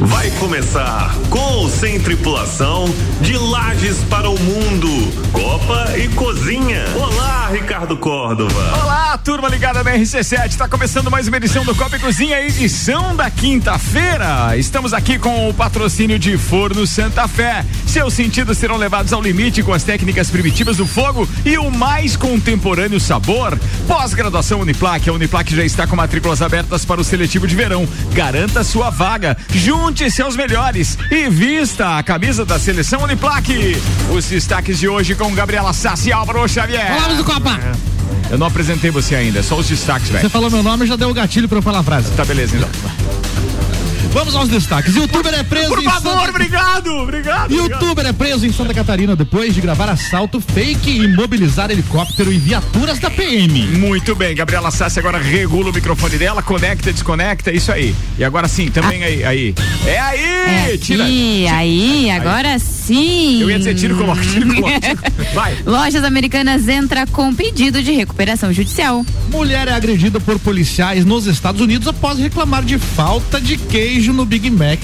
Vai começar com ou sem tripulação de Lages para o Mundo, Copa e Cozinha. Olá, Ricardo Córdova. Olá, turma ligada na RC7. Está começando mais uma edição do Copa e Cozinha, edição da quinta-feira. Estamos aqui com o patrocínio de Forno Santa Fé. Seus sentidos serão levados ao limite com as técnicas primitivas do fogo e o mais contemporâneo sabor. Pós-graduação Uniplac. A Uniplac já está com matrículas abertas para o seletivo de verão. Garanta sua vaga. Junto Junte-se aos melhores e vista a camisa da seleção Uniplaque. Os destaques de hoje com Gabriela Sassi Álvaro Xavier. Vamos do Copa! Eu não apresentei você ainda, só os destaques, velho. Você falou meu nome e já deu o gatilho pra eu falar a frase. Tá, beleza, então. Vamos aos destaques. Youtuber é preso Por em favor, Santa... obrigado, obrigado. Youtuber é preso em Santa Catarina depois de gravar assalto fake e imobilizar helicóptero e viaturas da PM. Muito bem, Gabriela Sassi agora regula o microfone dela, conecta, desconecta, isso aí. E agora sim, também aí, aí. É aí! É tira, aqui, tira. aí, agora sim. Eu ia dizer tiro, coloca, tiro, coloca. tiro. Vai. Lojas Americanas entra com pedido de recuperação judicial. Mulher é agredida por policiais nos Estados Unidos após reclamar de falta de queijo no Big Mac.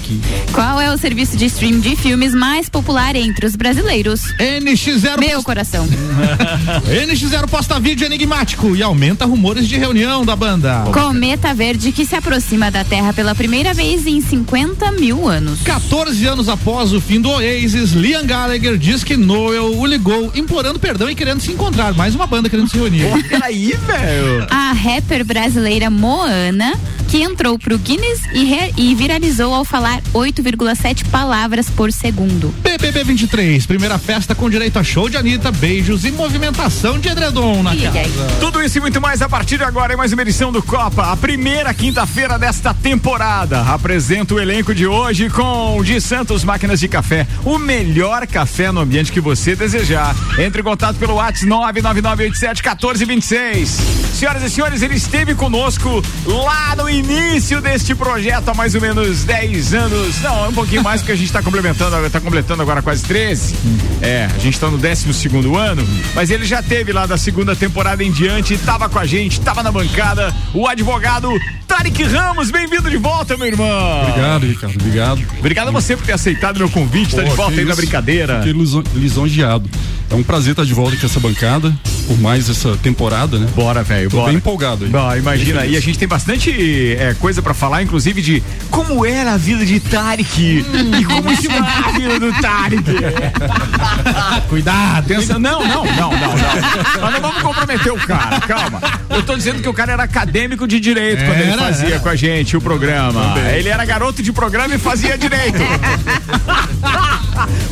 Qual é o serviço de stream de filmes mais popular entre os brasileiros? NX0 Meu coração. NX0 posta vídeo enigmático e aumenta rumores de reunião da banda. Cometa verde que se aproxima da Terra pela primeira vez em 50 mil anos. 14 anos após o fim do Oasis, Liam Gallagher diz que Noel o ligou implorando perdão e querendo se encontrar. Mais uma banda querendo se reunir. Peraí, velho. A rapper brasileira Moana, que entrou pro Guinness e, re- e viralizou ao falar 8,7 palavras por segundo. BBB 23, primeira festa com direito a show de Anitta, beijos e movimentação de edredom na casa. Tudo isso e muito mais a partir de agora em mais uma edição do Copa, a primeira quinta-feira desta temporada. Apresento o elenco de hoje com de Santos Máquinas de Café, o melhor café no ambiente que você desejar. Entre em contato pelo WhatsApp 999871426. Senhoras e senhores, ele esteve conosco lá no início deste projeto há mais ou menos 10 anos. Não, um pouquinho mais porque a gente está complementando, está completando agora quase 13. É, a gente está no 12 segundo ano, mas ele já teve lá da segunda temporada em diante, estava com a gente, estava na bancada, o advogado Tarek Ramos, bem-vindo de volta, meu irmão. Obrigado, Ricardo. Obrigado. Obrigado a você por ter aceitado meu convite, tá de volta aí na brincadeira. Fiquei liso- lisonjeado. É um prazer estar de volta aqui essa bancada, por mais essa temporada, né? Bora, velho, Tô bora. bem empolgado aí. Bom, imagina, e a gente tem bastante é, coisa pra falar, inclusive de como era a vida de Tarek e como está a vida do Tarek. Cuidado. Atenção, não, não, não, não, não. Nós não vamos comprometer o cara, calma. Eu tô dizendo que o cara era acadêmico de direito quando ele Era, fazia era. com a gente o programa. Ele era garoto de programa e fazia direito.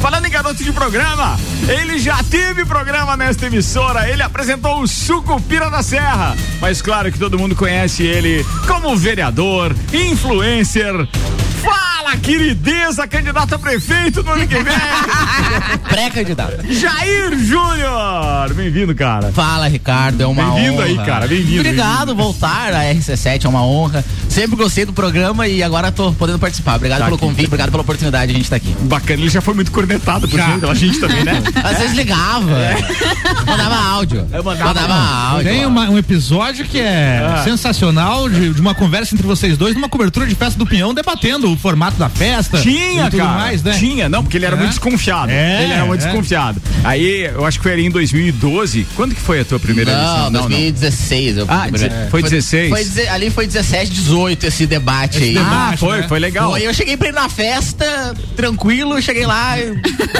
Falando em garoto de programa, ele já teve programa nesta emissora. Ele apresentou o Sucupira da Serra. Mas claro que todo mundo conhece ele como vereador, influencer. Fala, querideza, candidato a prefeito no ano que vem. Pré-candidato. Jair Júnior! Bem-vindo, cara. Fala, Ricardo, é uma honra. Bem-vindo aí, cara, bem-vindo, Obrigado, voltar à RC7, é uma honra. Sempre gostei do programa e agora tô podendo participar. Obrigado Tá pelo aqui. convite, obrigado pela oportunidade de a gente estar aqui. Bacana, ele já foi muito cornetado por gente, pela gente também, né? Às vezes ligava, mandava áudio. Eu mandava áudio. Tem uma- um episódio que é Ah. sensacional de, de uma conversa entre vocês dois numa cobertura de festa do Pinhão debatendo o formato da festa. Tinha, tudo cara. mais, né? Tinha, não, porque ele era É. muito desconfiado. É, ele era muito é. desconfiado. Aí, eu acho que foi ali em 2012. Quando que foi a tua primeira Não, edição? 2016. Eu Ah, primeiro- deze- foi 16? Foi, ali foi 17, 18 esse debate aí. Ah, debate, foi, né? foi legal. Foi, eu cheguei pra ir na festa, tranquilo, cheguei lá,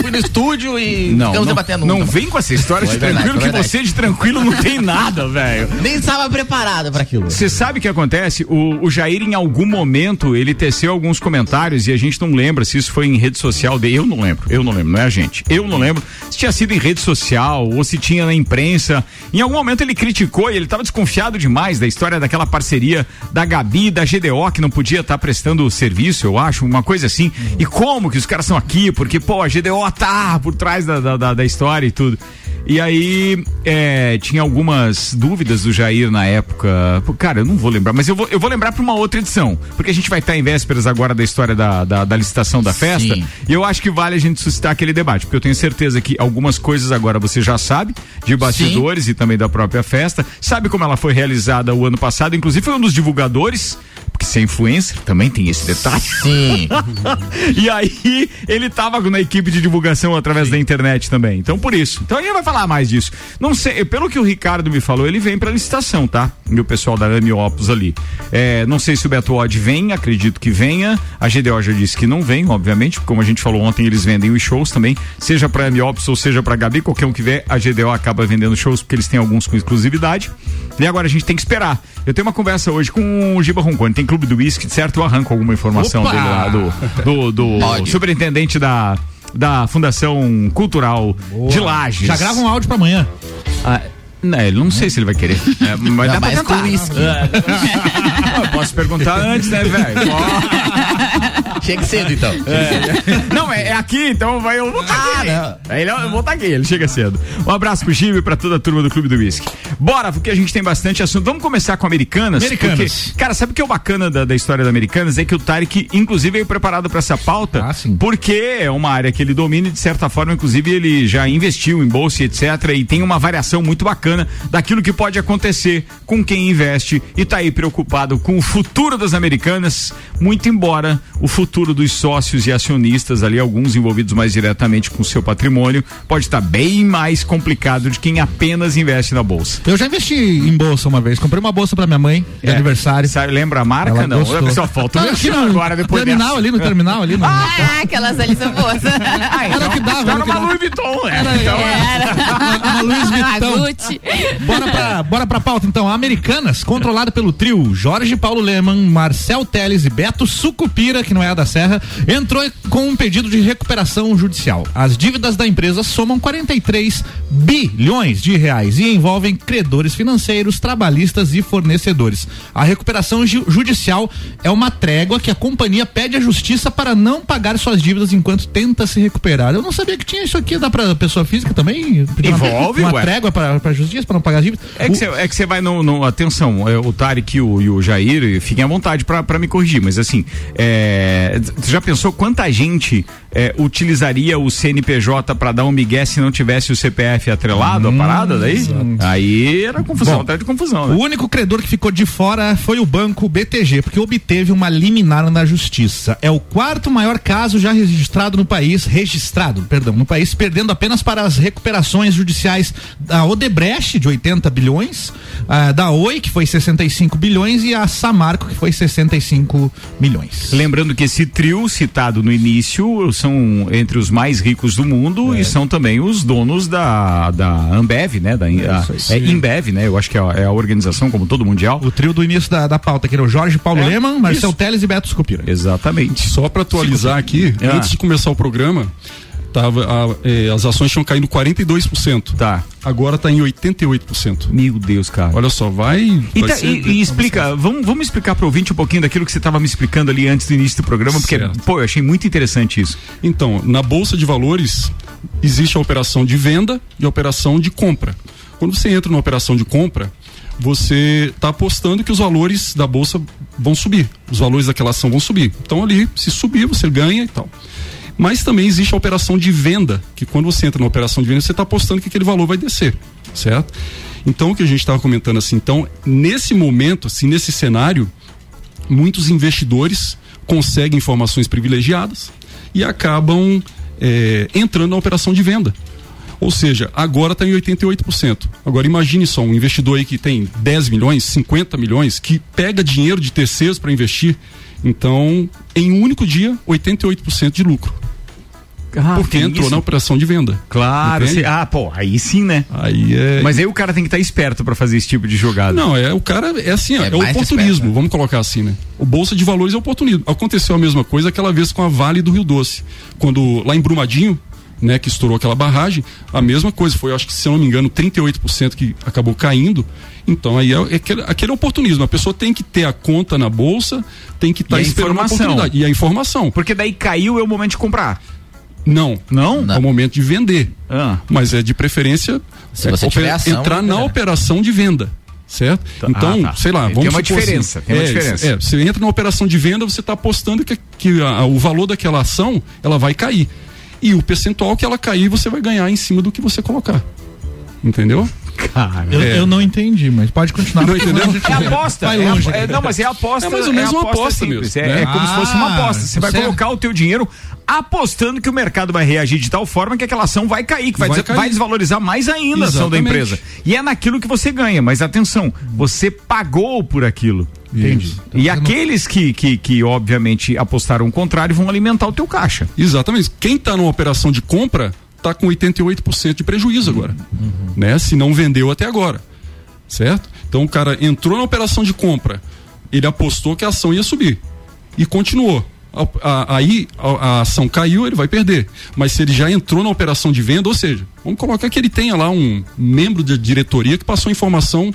fui no estúdio e Não, ficamos não, debatendo. não vem com essa história de verdade, tranquilo, que verdade. você de tranquilo não tem nada, velho. Nem estava preparado pra aquilo. Você sabe o que acontece? O, o Jair, em algum momento, ele teceu alguns comentários e a gente não lembra se isso foi em rede social dele. Eu não lembro, eu não lembro, não é a gente. Eu não lembro se tinha sido em rede social ou se tinha na imprensa. Em algum momento ele criticou e ele estava desconfiado demais da história daquela parceria da Gabi e da GDO que não podia estar prestando serviço, eu acho, uma coisa assim. E como que os caras são aqui? Porque, pô, a GDO tá por trás da, da- da história e tudo. E aí, é, tinha algumas dúvidas do Jair na época. Cara, eu não vou lembrar, mas eu vou, eu vou lembrar para uma outra edição. Porque a gente vai estar em vésperas agora da história da, da, da licitação da festa. Sim. E eu acho que vale a gente suscitar aquele debate. Porque eu tenho certeza que algumas coisas agora você já sabe, de bastidores e também da própria festa. Sabe como ela foi realizada o ano passado. Inclusive, foi um dos divulgadores. Porque ser influencer, também tem esse detalhe. Sim. e aí, ele tava na equipe de divulgação através da internet também. Então, por isso. Então, a gente vai falar mais disso. Não sei, pelo que o Ricardo me falou, ele vem pra licitação, tá? E o pessoal da Ami Opus ali. É, não sei se o Beto Odd vem, acredito que venha. A GDO já disse que não vem, obviamente, como a gente falou ontem, eles vendem os shows também, seja pra Ami Opus ou seja pra Gabi, qualquer um que vier, a GDO acaba vendendo shows porque eles têm alguns com exclusividade. E agora a gente tem que esperar. Eu tenho uma conversa hoje com o Giba Roncone, tem clube do whisky, certo? Eu arranco alguma informação Opa! dele lá do, do, do superintendente da, da Fundação Cultural de Lages. Já grava um áudio pra amanhã. Ah, não, não sei se ele vai querer. É, mas dá pra tentar. com uísque. Eu posso perguntar antes, né, velho? Chega cedo, então. Não, é, é aqui, então vai, eu vou estar Ah, aqui. não. Aí ele, eu vou estar aqui, ele chega cedo. Um abraço pro Gibe e pra toda a turma do Clube do Whisky. Bora, porque a gente tem bastante assunto. Vamos começar com Americanas. Americanas. Porque, cara, sabe o que é o bacana da, da história da Americanas? É que o Tarek, inclusive, veio preparado pra essa pauta. Ah, sim. Porque é uma área que ele domina e, de certa forma, inclusive, ele já investiu em bolsa e etc. E tem uma variação muito bacana daquilo que pode acontecer com quem investe e tá aí preocupado com o futuro das Americanas, muito embora o futuro dos sócios e acionistas ali, alguns envolvidos mais diretamente com o seu patrimônio, pode estar bem mais complicado de quem apenas investe na bolsa. Eu já investi em bolsa uma vez. Comprei uma bolsa pra minha mãe de É. aniversário. Sabe, lembra a marca? Ela não, gostou. só falta o aqui no agora depois terminal dessa. ali, no terminal ali. No... Ah, aquelas ali são boas. Era o que dava, Era era uma. Louis Vuitton, né? Era- Então, Uma Louis Vuitton. Bora pra, bora pra pauta então. Americanas, controlada pelo trio Jorge Paulo Leman, Marcel Teles e Beto Sucupira, que não é a da Serra, entrou com um pedido de recuperação judicial. As dívidas da empresa somam 43 bilhões de reais e envolvem credores financeiros, trabalhistas e fornecedores. A recuperação ju- judicial é uma trégua que a companhia pede à justiça para não pagar suas dívidas enquanto tenta se recuperar. Eu não sabia que tinha isso aqui, dá pra pessoa física também? Uma- Envolve, uma ué. trégua para a justiça para não pagar as dívidas. É que você é que vai no, no- Atenção, é, o Tarek e o, e o Jair, fiquem à vontade pra me corrigir, mas assim, é, você já pensou quanta gente é, utilizaria o CNPJ pra dar um migué se não tivesse o CPF atrelado à parada daí? Aí era confusão, Bom, atrás de confusão, O né? único credor que ficou de fora foi o banco BTG, porque obteve uma liminar na justiça. É o quarto maior caso já registrado no país, registrado, perdão, no país, perdendo apenas para as recuperações judiciais da Odebrecht, de 80 bilhões, ah, da Oi, que foi 65 bilhões, e a Samarco, que foi 65 milhões. Lembrando que esse trio citado no início são entre os mais ricos do mundo e são também os donos da, da Ambev, né? Da, a, é Imbev, né? Eu acho que é a, é a organização como todo mundial. O trio do início da, da pauta, que era o Jorge Paulo É, Leman, Marcel isso. Teles e Beto Scupira. Exatamente. Só para atualizar aqui, Ah. antes de começar o programa, tava, a- eh, as ações tinham caído 42%. Tá. Agora está em 88%. Meu Deus, cara. Olha só, vai. E, vai tá- ser- e- e explica, vamos, vamos explicar para o ouvinte um pouquinho daquilo que você estava me explicando ali antes do início do programa, porque, Certo. pô, eu achei muito interessante isso. Então, na bolsa de valores existe a operação de venda e a operação de compra. Quando você entra numa operação de compra, você está apostando que os valores da bolsa vão subir, os valores daquela ação vão subir. Então ali, se subir, você ganha e tal. Mas também existe a operação de venda, que quando você entra na operação de venda, você está apostando que aquele valor vai descer, certo? Então o que a gente estava comentando assim, então nesse momento, assim, nesse cenário, muitos investidores conseguem informações privilegiadas e acabam é, entrando na operação de venda. Ou seja, agora está em 88%. Agora imagine só um investidor aí que tem 10 milhões, 50 milhões, que pega dinheiro de terceiros para investir. Então, em um único dia, 88% de lucro. Porque tem entrou isso? na operação de venda. Claro. Você- ah, pô, aí sim, né? Aí é. Mas aí o cara tem que estar esperto para fazer esse tipo de jogada. Não, é o cara, é assim, É é, oportunismo, esperto, né? vamos colocar assim, né? O Bolsa de Valores é oportunismo. Aconteceu a mesma coisa aquela vez com a Vale do Rio Doce. Quando lá em Brumadinho, né, que estourou aquela barragem, a mesma coisa, foi, acho que se eu não me engano, 38% que acabou caindo. Então aí é, é aquele, aquele oportunismo. A pessoa tem que ter a conta na bolsa, tem que estar a esperando a oportunidade. E a informação. Porque daí caiu é o momento de comprar. Não. Não? É o momento de vender. Ah. Mas é de preferência Se é, você tiver ação, entrar na é. operação de venda. Certo? Tá. Então, Ah, tá. sei lá, Tem vamos uma supor diferença, assim, tem uma é, diferença. É, você entra na operação de venda, você está apostando que, que a- o valor daquela ação ela vai cair. E o percentual que ela cair, você vai ganhar em cima do que você colocar. Entendeu? Cara. Eu, É. eu não entendi, mas pode continuar. Não entendeu? É aposta. Vai é longe. é- não, mas é aposta. É mais ou menos uma aposta mesmo, É, né? é como se fosse uma Ah, aposta. Você vai você- colocar o teu dinheiro apostando que o mercado vai reagir de tal forma que aquela ação vai cair, que vai, Vai des- cair. vai desvalorizar mais ainda a ação da Exatamente. empresa. E é naquilo que você ganha. Mas atenção, você pagou por aquilo. Entendi. Isso. E aqueles que, que, que, obviamente, apostaram o contrário vão alimentar o teu caixa. Exatamente. Quem está numa operação de compra está com 88% de prejuízo agora, né? Se não vendeu até agora, certo? Então o cara entrou na operação de compra, ele apostou que a ação ia subir e continuou. Aí a, ação caiu, ele vai perder. Mas se ele já entrou na operação de venda, ou seja, vamos colocar que ele tenha lá um membro de diretoria que passou informação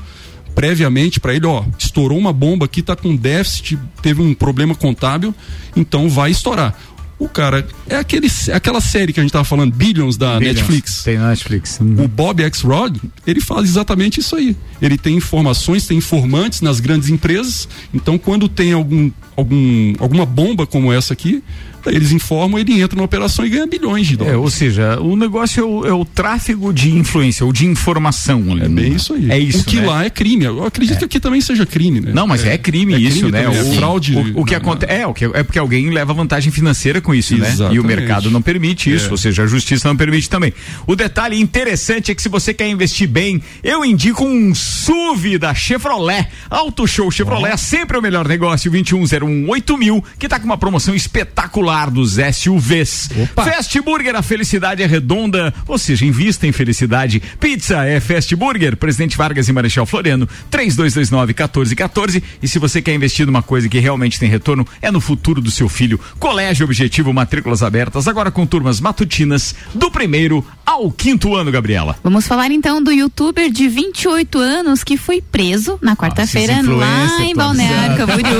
previamente para ele, ó, estourou uma bomba aqui, tá com déficit, teve um problema contábil, então vai estourar. O cara é aquele, aquela série que a gente tava falando, Billions da Netflix. Tem na Netflix. O Bob X. Rod, ele faz exatamente isso aí. Ele tem informações, tem informantes nas grandes empresas. Então, quando tem algum, algum, alguma bomba como essa aqui, eles informam, ele entra na operação e ganha bilhões de É, dólares. ou seja, o negócio é o, é o tráfego de influência, ou de informação. ali. É bem isso aí. É isso. O que né? lá é crime. Eu acredito que aqui também seja crime, né? Não, mas é, crime é isso, crime né? também, é O, fraude. O, o que acontece é, o que, é porque alguém leva vantagem financeira com isso, né? E o Exatamente. mercado não permite isso, É. ou seja, a justiça não permite também. O detalhe interessante é que se você quer investir bem, eu indico um SUV da Chevrolet. Auto Show Chevrolet, sempre o melhor negócio, 21018000, mil, que tá com uma promoção espetacular dos SUVs. Fast Burger, a felicidade é redonda, ou seja, invista em felicidade. Pizza é Fast Burger, Presidente Vargas e Marechal Floriano, 3229-1414. E se você quer investir numa coisa que realmente tem retorno, é no futuro do seu filho. Colégio Objetivo, matrículas abertas, agora com turmas matutinas, do primeiro ao quinto ano, Gabriela. Vamos falar então do youtuber de 28 anos que foi preso na quarta-feira lá em. Balneário Camboriú.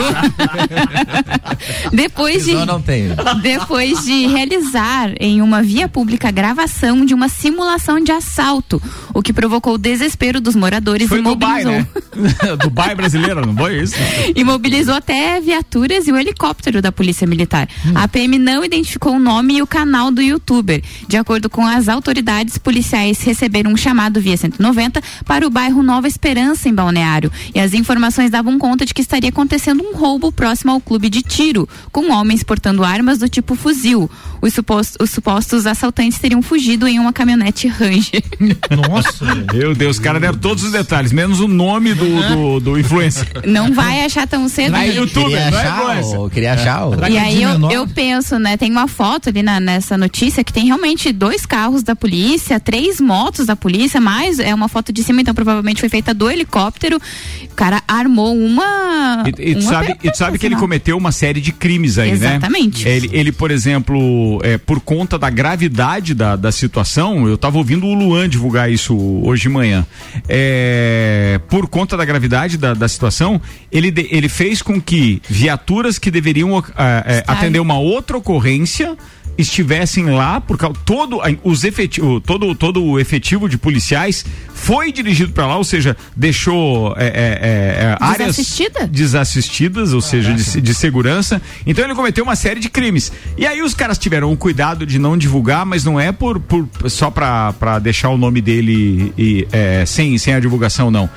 depois de não tem. depois de realizar em uma via pública gravação de uma simulação de assalto, o que provocou o desespero dos moradores Foi e Dubai, mobilizou né? Dubai brasileira, não foi isso? e mobilizou até viaturas e o helicóptero da Polícia Militar. A PM não identificou o nome e o canal do youtuber. De acordo com as autoridades, policiais receberam um chamado via 190 para o bairro Nova Esperança, em Balneário. E as informações davam conta de que estaria acontecendo um roubo próximo ao clube de tiro, com homens portando armas do tipo fuzil. Os, supostos, os supostos assaltantes teriam fugido em uma caminhonete Ranger. Nossa. Meu Deus, os caras deram todos os detalhes, menos o nome do, do, do influencer. Não vai achar tão cedo. Aí, gente. youtuber, Queria não é influencer. o, queria achar o... Será E é aí eu, eu penso, né? Tem uma foto ali na- nessa notícia que tem realmente dois carros da polícia, três motos da polícia, mais é uma foto de cima, então provavelmente foi feita do helicóptero. O cara armou uma. E, e tu uma sabe, e tu sabe que ele cometeu uma série de crimes aí, Exatamente. né? Ele, ele, por exemplo, é, por conta da gravidade da, da situação, eu tava ouvindo o Luan divulgar isso hoje de manhã. É, por conta da gravidade da, da situação, ele, de- ele fez com que viaturas que deveriam é, Estar- atender uma outra ocorrência estivessem lá por causa todo os efetivo, todo todo o efetivo de policiais foi dirigido para lá, ou seja, deixou é, é, é, é, áreas Desassistida? desassistidas, ou seja, de, de segurança. Então ele cometeu uma série de crimes. E aí os caras tiveram o cuidado de não divulgar, mas não é por, por só pra, pra deixar o nome dele e, é, sem, sem a divulgação, não.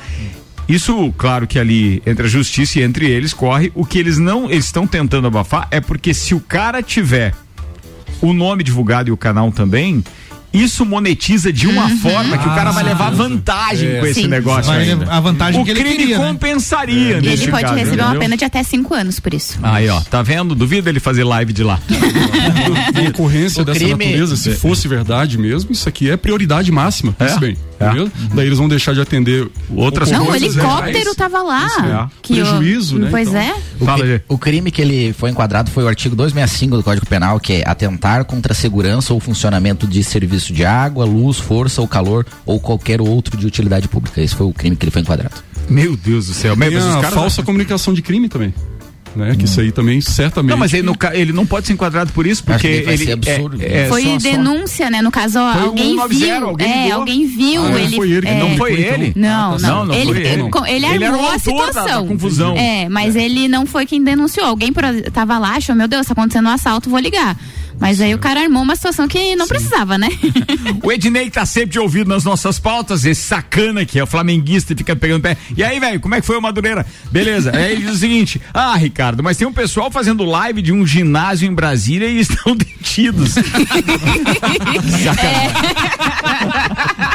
Isso, claro que ali entre a justiça e entre eles corre. O que eles não eles estão tentando abafar é porque se o cara tiver o nome divulgado e o canal também, isso monetiza de uma forma que o cara vai levar vantagem com esse Sim. negócio Vai ainda. a vantagem O que ele crime queria, né? compensaria E nesse ele pode caso, receber uma entendeu? pena de até cinco anos por isso. Aí, ó, tá vendo? Duvido ele fazer live de lá. Uma ocorrência O dessa crime- natureza, se fosse verdade mesmo, isso aqui é prioridade máxima. É? Pense bem. É. Daí eles vão deixar de atender Outras Não, o ocorrências helicóptero reais. tava lá. É. Que o- Prejuízo, né? Pois Então- é. O, Fala, cri- o crime que ele foi enquadrado foi o artigo 265 do Código Penal, que é atentar contra a segurança ou funcionamento de serviço de água, luz, força ou calor ou qualquer outro de utilidade pública. Esse foi o crime que ele foi enquadrado. Meu Deus do céu. Mas caras- falsa comunicação de crime também. Né? Que isso aí também certamente. Não, mas ele, no ele não pode ser enquadrado por isso, porque Acho que vai ele. ser absurdo. é- é Foi só- só- denúncia, né? No caso, ó, alguém 190, viu. alguém é, ligou. alguém viu. Ah, ele, foi ele que é, Não foi ele? Não, tá não. Não, não ele, foi ele. ele, co- ele armou a autor da- situação. da confusão. É, mas ele não foi quem denunciou. Alguém tava lá, achou, meu Deus, tá acontecendo um assalto, vou ligar. Mas aí o cara armou uma situação que não precisava, né? O Ednei tá sempre de ouvido nas nossas pautas, esse sacana que é o flamenguista e fica pegando pé. E aí, velho, como é que foi o Madureira? Beleza. aí ele diz o seguinte: Ah, Ricardo, mas tem um pessoal fazendo live de um ginásio em Brasília e estão detidos. Sacanagem.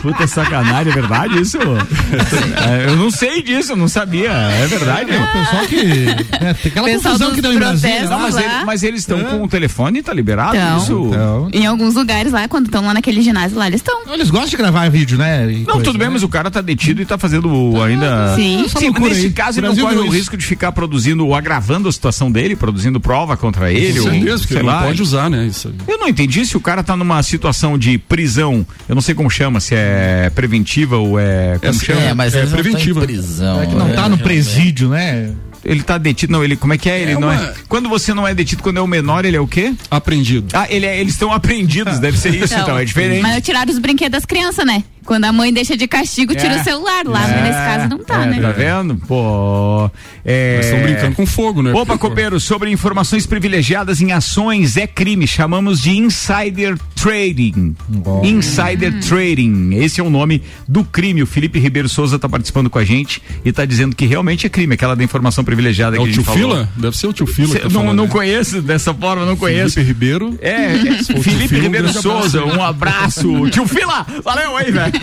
Puta sacanagem, é verdade isso? É, eu não sei disso, eu não sabia. É verdade. É o pessoal que. É, tem aquela Pessoal confusão que deu em Brasília. Não, mas, ele- mas eles estão com o telefone, tá liberado? Então. Isso. Então, Em alguns lugares lá, quando estão lá naquele ginásio lá, eles estão. eles gostam de gravar vídeo, né? e Não, coisa, tudo bem, né? mas o cara tá detido e tá fazendo o- ainda. Sim. Sim, nesse aí. caso ele não corre o isso. risco de ficar produzindo ou agravando a situação dele, produzindo prova contra ele. Com ou, porque sei não lá. pode usar, né? Isso aí. Eu não entendi se o cara tá numa situação de prisão, eu não sei como chama, se é preventiva ou é. Como É, chama? É, mas É eles não estão preventiva. em prisão. É que não né? tá no presídio, né? Ele tá detido. Não, ele. Como é que é? Ele É não é. Quando você não é detido, quando é o menor, ele é o quê? Aprendido. Ah, ele é- eles estão apreendidos, deve ser isso, então, é diferente. Mas tiraram os brinquedos das crianças, né? Quando a mãe deixa de castigo, tira É. o celular. Lá, É, nesse caso, não tá, é, né? Tá vendo? Pô. É... Estão brincando com fogo, né? Opa, copeiro, sobre informações privilegiadas em ações é crime. Chamamos de insider trading. Insider trading. Esse é o nome do crime. O Felipe Ribeiro Souza está participando com a gente e está dizendo que realmente é crime, aquela da informação privilegiada É que o a gente tio falou. Fila? Deve ser o tio Fila Cê- que tá não, falando, não né? conheço dessa forma, não conheço. Felipe Ribeiro. É, é, for o tio Felipe Fila, um Ribeiro abraço. Souza, um abraço. tio Fila, valeu aí, velho.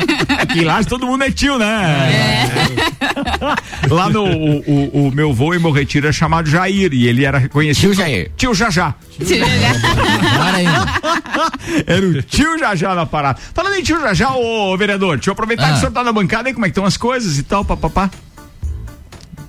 Aqui lá todo mundo é tio, né? Lá no o, o- o meu vô em meu retiro é chamado Jair e ele era reconhecido. Tio Jair. Tio Jajá. Ainda. Era o tio Jajá na parada. Falando em tio Jajá, ô vereador, deixa eu aproveitar Ah. que o senhor tá na bancada aí, como é que estão as coisas e tal, papapá.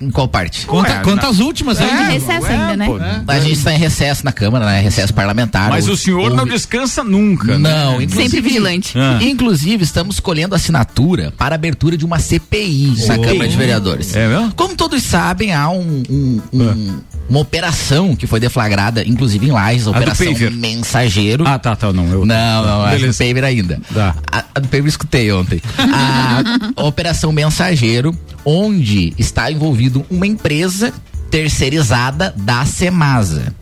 Em qual parte? Conta, Ué, conta as últimas aí. de recesso ainda, né? pô, A gente está em recesso na Câmara, né? Recesso parlamentar. Mas o Houve- senhor não houve- descansa nunca. né? Não, inclusive, Sempre vigilante. Ah. Inclusive, estamos colhendo assinatura para a abertura de uma CPI na Câmara de Vereadores. É mesmo? Como todos sabem, há um- um- um- uma operação que foi deflagrada, inclusive em Lages, a Operação. Mensageiro. Ah, tá, tá, não. Eu... Não, não, é do Beleza. Paver ainda. Tá. A, a do Paver eu escutei ontem. A Operação Mensageiro, onde está envolvido uma empresa terceirizada da Semasa.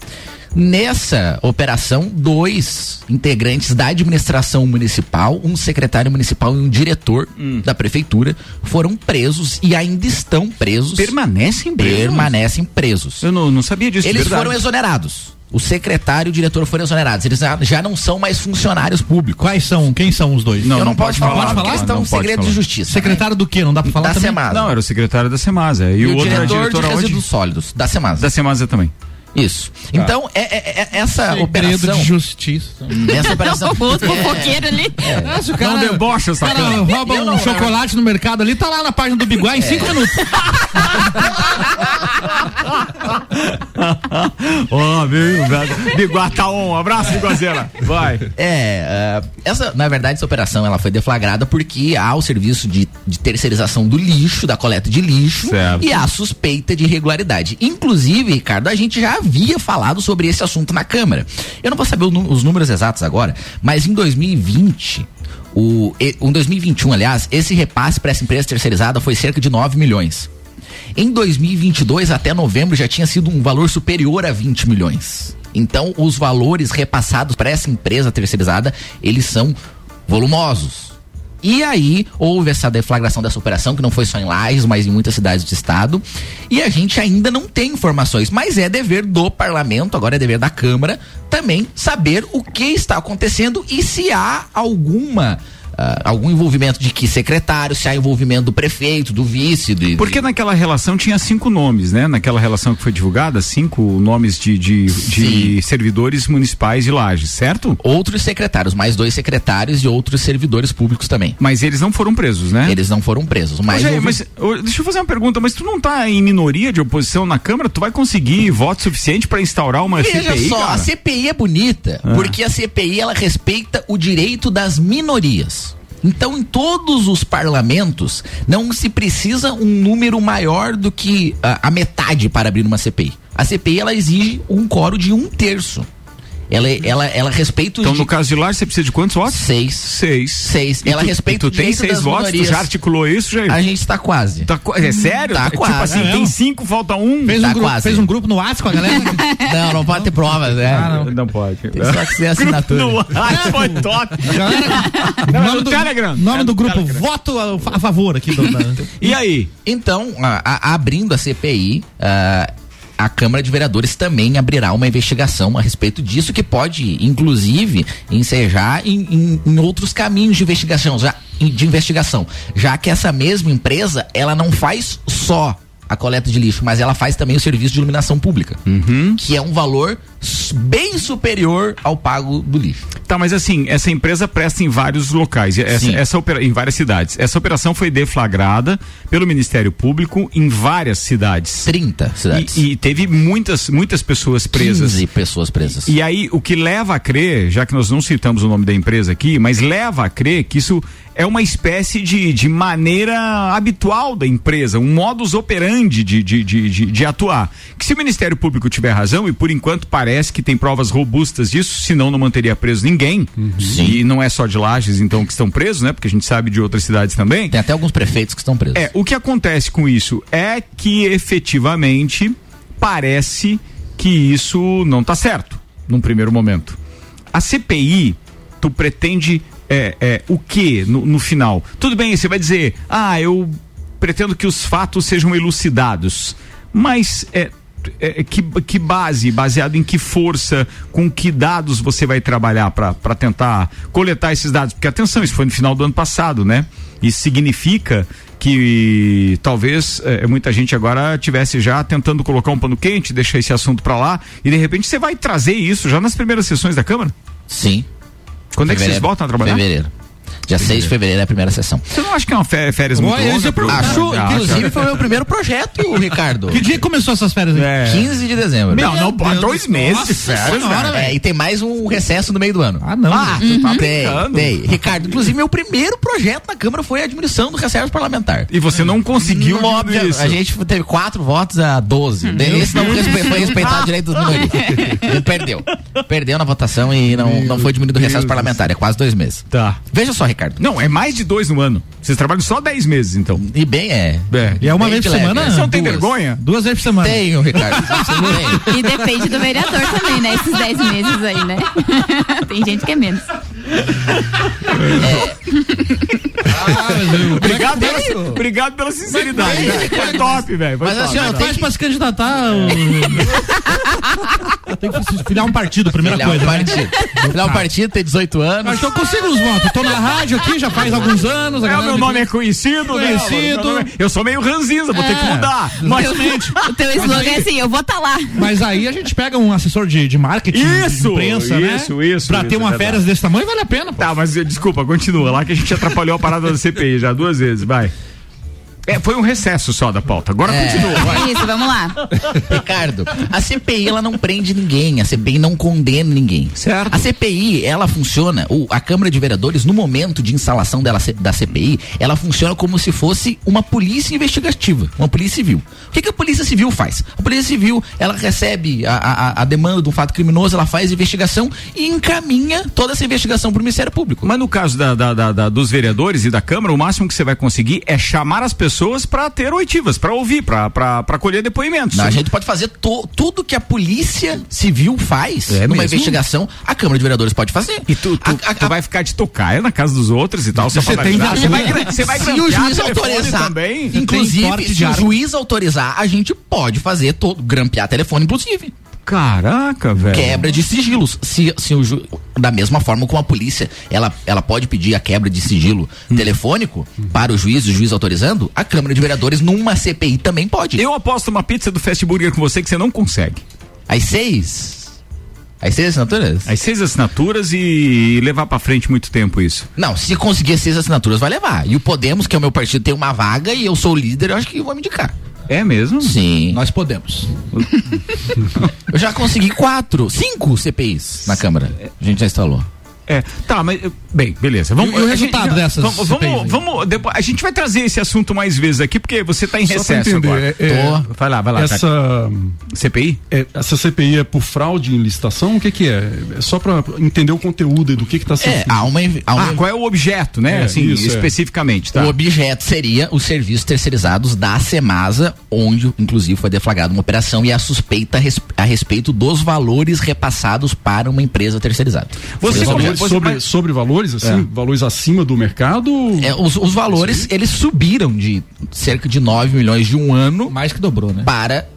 Nessa operação, dois integrantes da administração municipal, um secretário municipal e um diretor Hum. da prefeitura, foram presos e ainda estão presos. Permanecem presos? permanecem presos. Eu não, não sabia disso. Eles verdade. foram exonerados. O secretário e o diretor foram exonerados. Eles já, não são mais funcionários públicos. Quais são? Quem são os dois? Não, Eu não, não posso pode falar, falar, porque pode questão falar, de não pode segredo de falar. justiça. Secretário do quê? Não dá pra falar da também? Semasa. Não, era o secretário da Semasa. E, E, o o outro era diretor de diretor aonde? resíduos sólidos da Semasa. Da Semasa também. Isso. Então, é, é- é- essa Segredo operação. de justiça. Essa operação. O outro fofoqueiro ali. Ah, se o Não debocha, o cara sacana. rouba um não- chocolate no mercado ali, tá lá na página do Biguá em cinco minutos. Ó, viu? velho? Biguata on. Um abraço, Biguazeira. Vai. É, ah, essa, na verdade, essa operação ela foi deflagrada porque há o serviço de, de terceirização do lixo, da coleta de lixo, Certo. e há suspeita de irregularidade. Inclusive, Ricardo, a gente já havia falado sobre esse assunto na Câmara. Eu não vou saber os números exatos agora, mas em 2020, o, e- em 2021, aliás, esse repasse para essa empresa terceirizada foi cerca de 9 milhões. Em 2022, até novembro, já tinha sido um valor superior a 20 milhões. Então, os valores repassados para essa empresa terceirizada, eles são volumosos. E aí, houve essa deflagração dessa operação, que não foi só em Lages, mas em muitas cidades do estado. E a gente ainda não tem informações, mas é dever do parlamento, agora é dever da Câmara, também saber o que está acontecendo e se há alguma. Ah, algum envolvimento de que secretário, se há envolvimento do prefeito, do vice, de, Porque naquela relação tinha cinco nomes, né? Naquela relação que foi divulgada, cinco nomes de, de, de servidores municipais de Lages, certo? outros secretários, mais dois secretários e outros servidores públicos também. Mas eles não foram presos, né? Eles não foram presos, Ô, mas, Jair, houve- mas ô, deixa eu fazer uma pergunta, mas tu não tá em minoria de oposição na Câmara? Tu vai conseguir voto suficiente para instaurar uma Veja CPI, só, cara? Ah. a CPI é bonita, porque a CPI ela respeita o direito das minorias. Então, em todos os parlamentos, não se precisa um número maior do que ah, a metade para abrir uma CPI. A CPI ela exige um quórum de um terço. Ela, ela, ela respeita os Então, no caso de lá, você precisa de quantos votos? seis. Seis. Seis. E Ela tu, respeita e o tu tem seis votos? Tu minorias. já articulou isso, Jair? A gente tá quase. Tá, é sério? Tá tipo quase. assim, É tem cinco, falta um. Fez, Tá um grupo, quase. fez um grupo no WhatsApp com a galera. Não, não pode ter provas, né? Ah, Não pode. Tem só que ser assinatura. No WhatsApp foi top. Galera, Não, nome no do, Telegram. Nome É do grupo, Telegram. voto a, a favor aqui. Do, E aí? Então, a- a- abrindo a CPI, a, Câmara de Vereadores também abrirá uma investigação a respeito disso, que pode, inclusive, ensejar em, em- em outros caminhos de investigação, já, de investigação, já que essa mesma empresa, ela não faz só a coleta de lixo, mas ela faz também o serviço de iluminação pública, que é um valor bem superior ao pago do lixo. Tá, mas assim, essa empresa presta em vários locais, essa, essa opera- em várias cidades. Essa operação foi deflagrada pelo Ministério Público em várias cidades. 30 cidades. E, e teve muitas, muitas pessoas presas. 15 pessoas presas. E aí, o que leva a crer, já que nós não citamos o nome da empresa aqui, mas leva a crer que isso é uma espécie de, de maneira habitual da empresa, um modus operandi de, de, de, de, de atuar. Que se o Ministério Público tiver razão, e por enquanto parece que tem provas robustas disso, senão não manteria preso ninguém. E não é só de Lages, então, que estão presos, né? Porque a gente sabe de outras cidades também. Tem até alguns prefeitos que estão presos. É, o que acontece com isso é que efetivamente parece que isso não está certo, num primeiro momento. A CPI, tu pretende é, é, o que no, no final? Tudo bem, você vai dizer, ah, eu pretendo que os fatos sejam elucidados, mas é, é, que, que base, baseado em que força, com que dados você vai trabalhar para tentar coletar esses dados? Porque atenção, isso foi no final do ano passado, né? Isso significa que talvez eh, muita gente agora tivesse já tentando colocar um pano quente, deixar esse assunto para lá e de repente você vai trazer isso já nas primeiras sessões da Câmara? Sim. Quando é que vocês Fevereiro. voltam a trabalhar? Fevereiro. Dia 6 de fevereiro é a primeira sessão. Você não acha que é uma fé- férias muito esse longa? pro- Acho, Ah, inclusive, foi o meu primeiro projeto, Ricardo. Que dia começou essas férias aí? É. 15 de dezembro. Não, não, Meu Deus dois do- meses Nossa de férias, senhora. É, e tem mais um recesso no meio do ano. Ah, não. Ah, tu tá tem, brincando. tem. Ricardo, inclusive, meu primeiro projeto na Câmara foi a admiração do recesso parlamentar. E você não conseguiu Não, óbvio, isso. a gente teve quatro votos a 12. Esse não foi respeitado o direito dos minorias. Ele perdeu. Perdeu na votação e não, não foi diminuído o recesso Deus parlamentar. É quase dois meses. Tá. Veja só, Ricardo. Não, é mais de dois no ano. Vocês trabalham só dez meses, então. E bem é. É. E é uma Bem vez por de leve. semana? Você não tem duas. vergonha? Duas vezes por semana. Tenho, Ricardo. Tenho. E depende do vereador também, né? Esses 10 meses aí, né? Tem gente que é menos. Ah, mas eu- Obrigado, pela, obrigado pela sinceridade. Foi top, velho. Mas top. assim, ó, faz pra se candidatar? o- Tem que filiar um partido, primeira Filiar um coisa. né? partido. Filiar um partido, ter 18 Ah, anos. então eu consigo os votos. Tô na rádio aqui já faz alguns anos. É, o galera meu me- nome é conhecido, Conhecido. né? É- Eu sou meio ranzinza, vou ter que É. mudar. Mas O teu slogan é assim, eu vou estar lá. Mas aí a gente pega um assessor de, de marketing, Isso, de imprensa, né? isso, isso, Pra isso, ter é uma verdade. férias desse tamanho, vale a pena, pô. Tá, mas desculpa, continua lá que a gente atrapalhou a parada da CPI já duas vezes, vai. É, foi um recesso só da pauta. Agora É. continua. vai. Isso, vamos lá. Ricardo, a CPI ela não prende ninguém, a CPI não condena ninguém. Certo. A CPI, ela funciona, o, a Câmara de Vereadores, no momento de instalação dela, da CPI, ela funciona como se fosse uma polícia investigativa, uma polícia civil. O que, que a polícia civil faz? A polícia civil, ela recebe a, a, a demanda de um fato criminoso, ela faz a investigação e encaminha toda essa investigação para o Ministério Público. Mas no caso da, da- da- da- dos vereadores e da Câmara, o máximo que você vai conseguir é chamar as pessoas para ter oitivas, para ouvir, para colher depoimentos. Não, a gente pode fazer to- tudo que a polícia civil faz É numa mesmo? investigação, a Câmara de Vereadores pode fazer. E tu, tu, A- a- tu vai ficar de tocaia na casa dos outros e tal. Só Você tem? Você vai, você vai se o juiz autorizar, também. Inclusive, se o juiz autorizar, a gente pode fazer todo, grampear telefone, inclusive. Caraca, velho. Quebra de sigilos. Se, se o ju, da mesma forma como a polícia, ela, ela pode pedir a quebra de sigilo Hum. telefônico para o juiz, o juiz autorizando, a Câmara de Vereadores numa CPI também pode. Eu aposto uma pizza do Fast Burger com você que você não consegue. Às seis. Às seis assinaturas? As seis assinaturas e levar pra frente muito tempo isso. Não, se conseguir seis assinaturas, vai levar. E o Podemos, que é o meu partido, tem uma vaga e eu sou o líder, eu acho que vou me indicar. É mesmo? Sim. Nós podemos. Eu já consegui quatro, cinco CPIs na Câmara. A gente já instalou. É, tá, mas bem, beleza. Vamos, E o resultado gente- dessas Vamos, vamos, vamos- depois, a gente vai trazer esse assunto mais vezes aqui, porque você está em Só recesso entender, agora. é- é- Tô. Vai lá, vai lá. Essa, CPI? é, essa CPI é por fraude em licitação? O que que é? É só para entender o conteúdo e do que que tá sendo É, feito. há uma, há uma Ah, qual é o objeto, né? É, assim, isso, é. especificamente, tá? O objeto seria os serviços terceirizados da Semasa, onde inclusive foi deflagrada uma operação e a suspeita a res- a respeito dos valores repassados para uma empresa terceirizada. Você Seria sobre, mas- sobre valores, assim, valores acima do mercado? É, os, os valores, eles subiram de cerca de 9 milhões de um ano Mais que dobrou, né? para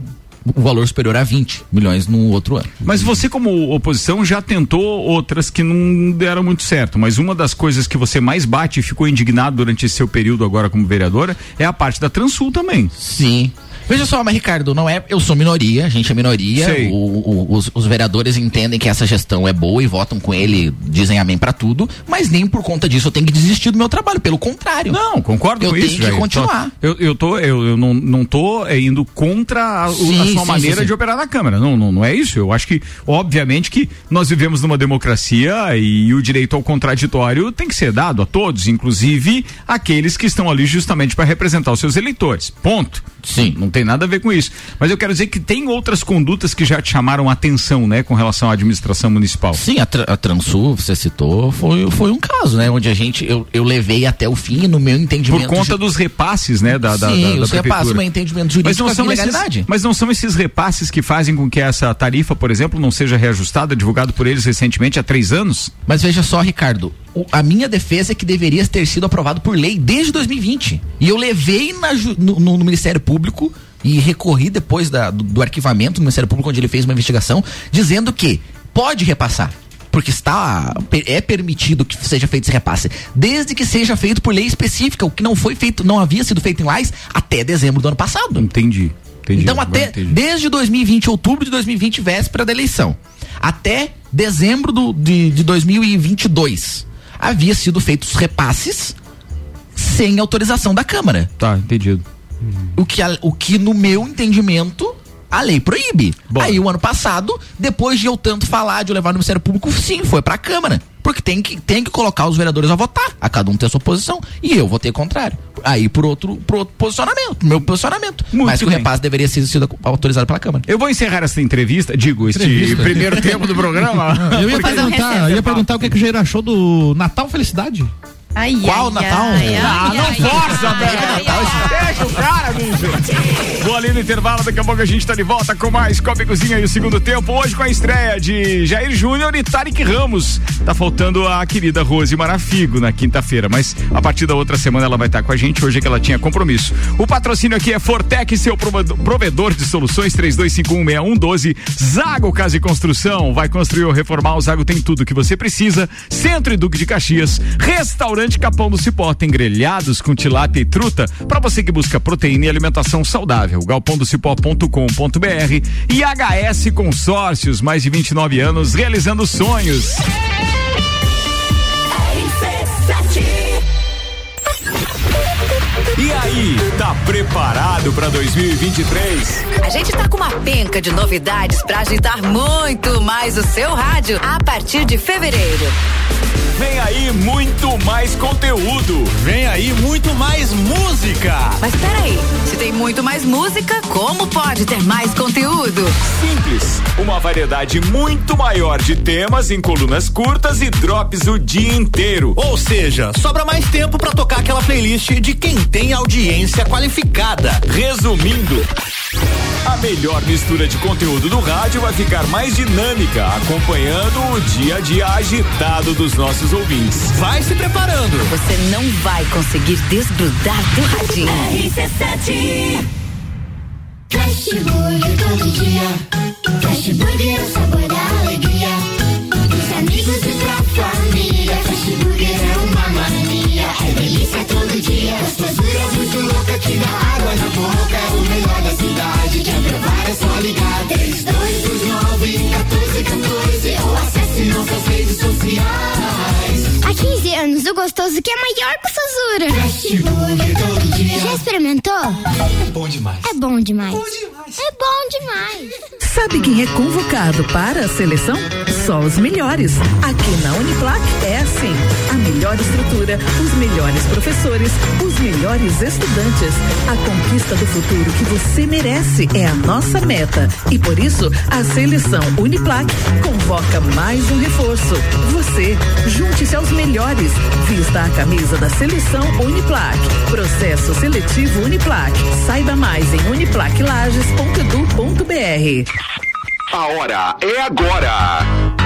o valor superior a 20 milhões no outro ano. Mas você, como oposição, já tentou outras que não deram muito certo. Mas uma das coisas que você mais bate e ficou indignado durante esse seu período agora como vereadora é a parte da Transul também. Sim. Veja só, mas Ricardo, não é. Eu sou minoria, a gente é minoria. O- o- os, os vereadores entendem que essa gestão é boa e votam com ele, dizem amém pra tudo, mas nem por conta disso eu tenho que desistir do meu trabalho. Pelo contrário. Não, concordo Eu com tenho isso. que Jair. continuar. Só- Eu, eu, tô, eu, eu não, não tô é, indo contra a, Sim, a sua sim, maneira sim. de operar na Câmara. Não, não, não é isso. Eu acho que, obviamente, que nós vivemos numa democracia e o direito ao contraditório tem que ser dado a todos, inclusive aqueles que estão ali justamente para representar os seus eleitores. Ponto. Sim. Não tem nada a ver com isso. Mas eu quero dizer que tem outras condutas que já te chamaram atenção, né, com relação à administração municipal. Sim, a, Tra- a Transul, você citou, foi, foi um caso, né? Onde a gente, eu, eu levei até o fim, no meu Por entendimento. conta ju- dos repasses, né, da, da, Sim, da, da os repasses, meu entendimento Mas jurídico não, é são esses, mas não são esses repasses que fazem com que essa tarifa, por exemplo, não seja reajustada, divulgado por eles recentemente há três anos? Mas veja só, Ricardo, a minha defesa é que deveria ter sido aprovado por lei desde 2020. E eu levei na no, no- no Ministério Público e recorri depois da- do, do arquivamento do Ministério Público, onde ele fez uma investigação, dizendo que pode repassar. Porque está é permitido que seja feito esse repasse, desde que seja feito por lei específica, o que não foi feito, não havia sido feito em Lais até dezembro do ano passado. Entendi. entendi Então, até entendi. desde 2020, outubro de 2020, véspera da eleição, até dezembro do- de, de 2022, havia sido feitos repasses sem autorização da Câmara. Tá, entendido. O que, o que no meu entendimento, a lei proíbe. Bora. Aí, o ano passado, depois de eu tanto falar, de eu levar no Ministério Público, sim, foi pra Câmara. Porque tem que, tem que colocar os vereadores a votar. A cada um ter a sua posição. E eu votei contrário. Aí, por outro, por outro posicionamento, meu posicionamento. Muito Mas que o bem. repasse deveria ter sido autorizado pela Câmara. Eu vou encerrar essa entrevista, digo, este Entrevista. primeiro tempo do programa. Eu ia perguntar, recesso, eu ia perguntar o que, que o Jair achou do Natal Felicidade. Ai, Qual ai, Natal? ai, Ah, não força, velho. ai. Deixa o cara, bicho. Vou ali no intervalo, daqui a pouco a gente tá de volta com mais Copa e Cozinha e o segundo tempo. Hoje com a estreia de Jair Júnior e Tarek Ramos. Tá faltando a querida Rose Marafigo na quinta-feira, mas a partir da outra semana ela vai estar com a gente. Hoje é que ela tinha compromisso. O patrocínio aqui é Fortec, seu provedor- provedor de soluções 32516112. Zago Casa e Construção. Vai construir ou reformar, o Zago tem tudo que você precisa. Centro e Duque de Caxias. Restaurante Capão do Cipó. Tem grelhados com tilápia e truta para você que busca proteína e alimentação saudável. galpondocipó.com.br e HS Consórcios, mais de 29 anos realizando sonhos. E aí, tá preparado para 2023? A gente tá com uma penca de novidades pra agitar muito mais o seu rádio a partir de fevereiro. Vem aí muito mais conteúdo. Vem aí muito mais música. Mas peraí, se tem muito mais música, como pode ter mais conteúdo? Simples, uma variedade muito maior de temas em colunas curtas e drops o dia inteiro. Ou seja, sobra mais tempo pra tocar aquela playlist de quem tem audiência qualificada. Resumindo, a melhor mistura de conteúdo do rádio vai ficar mais dinâmica, acompanhando o dia a dia agitado dos nossos ouvintes. Vai se preparando. Você não vai conseguir desgrudar do radinho. Fast Burger todo dia. Fast Burger é o sabor da alegria. Dos amigos e pra família. Fast Burger é uma mania. É delícia todo dia. Gostosura muito louca que dá água na boca. É o melhor da cidade. É só ligar. 3229 1414 ou acesse nossas redes sociais. Há 15 anos, o gostoso que é maior que o Sazura. Fast Burger todo dia. Já experimentou? É bom demais. É bom demais. É bom demais. Sabe quem é convocado para a seleção? Só os melhores. Aqui na Uniplac é assim. A melhor estrutura, os melhores professores, os melhores estudantes. A conquista do futuro que você merece é a nossa meta. E por isso, a seleção Uniplac convoca mais um reforço. Você, junte-se aos melhores. Vista a camisa da seleção Uniplac. Processo seletivo Uniplac. Saiba mais em uniplaclages.edu.br. A hora é agora.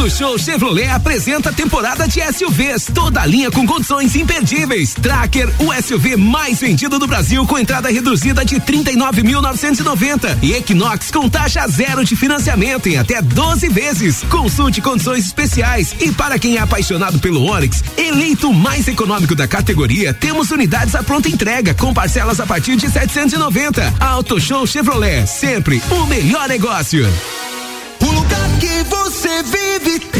Auto Show Chevrolet apresenta a temporada de SUVs, toda a linha com condições imperdíveis. Tracker, o SUV mais vendido do Brasil com entrada reduzida de 39.990 e Equinox com taxa zero de financiamento em até 12 vezes. Consulte condições especiais e para quem é apaixonado pelo Onix, eleito mais econômico da categoria, temos unidades à pronta entrega com parcelas a partir de 790. Auto Show Chevrolet, sempre o melhor negócio. Que você vive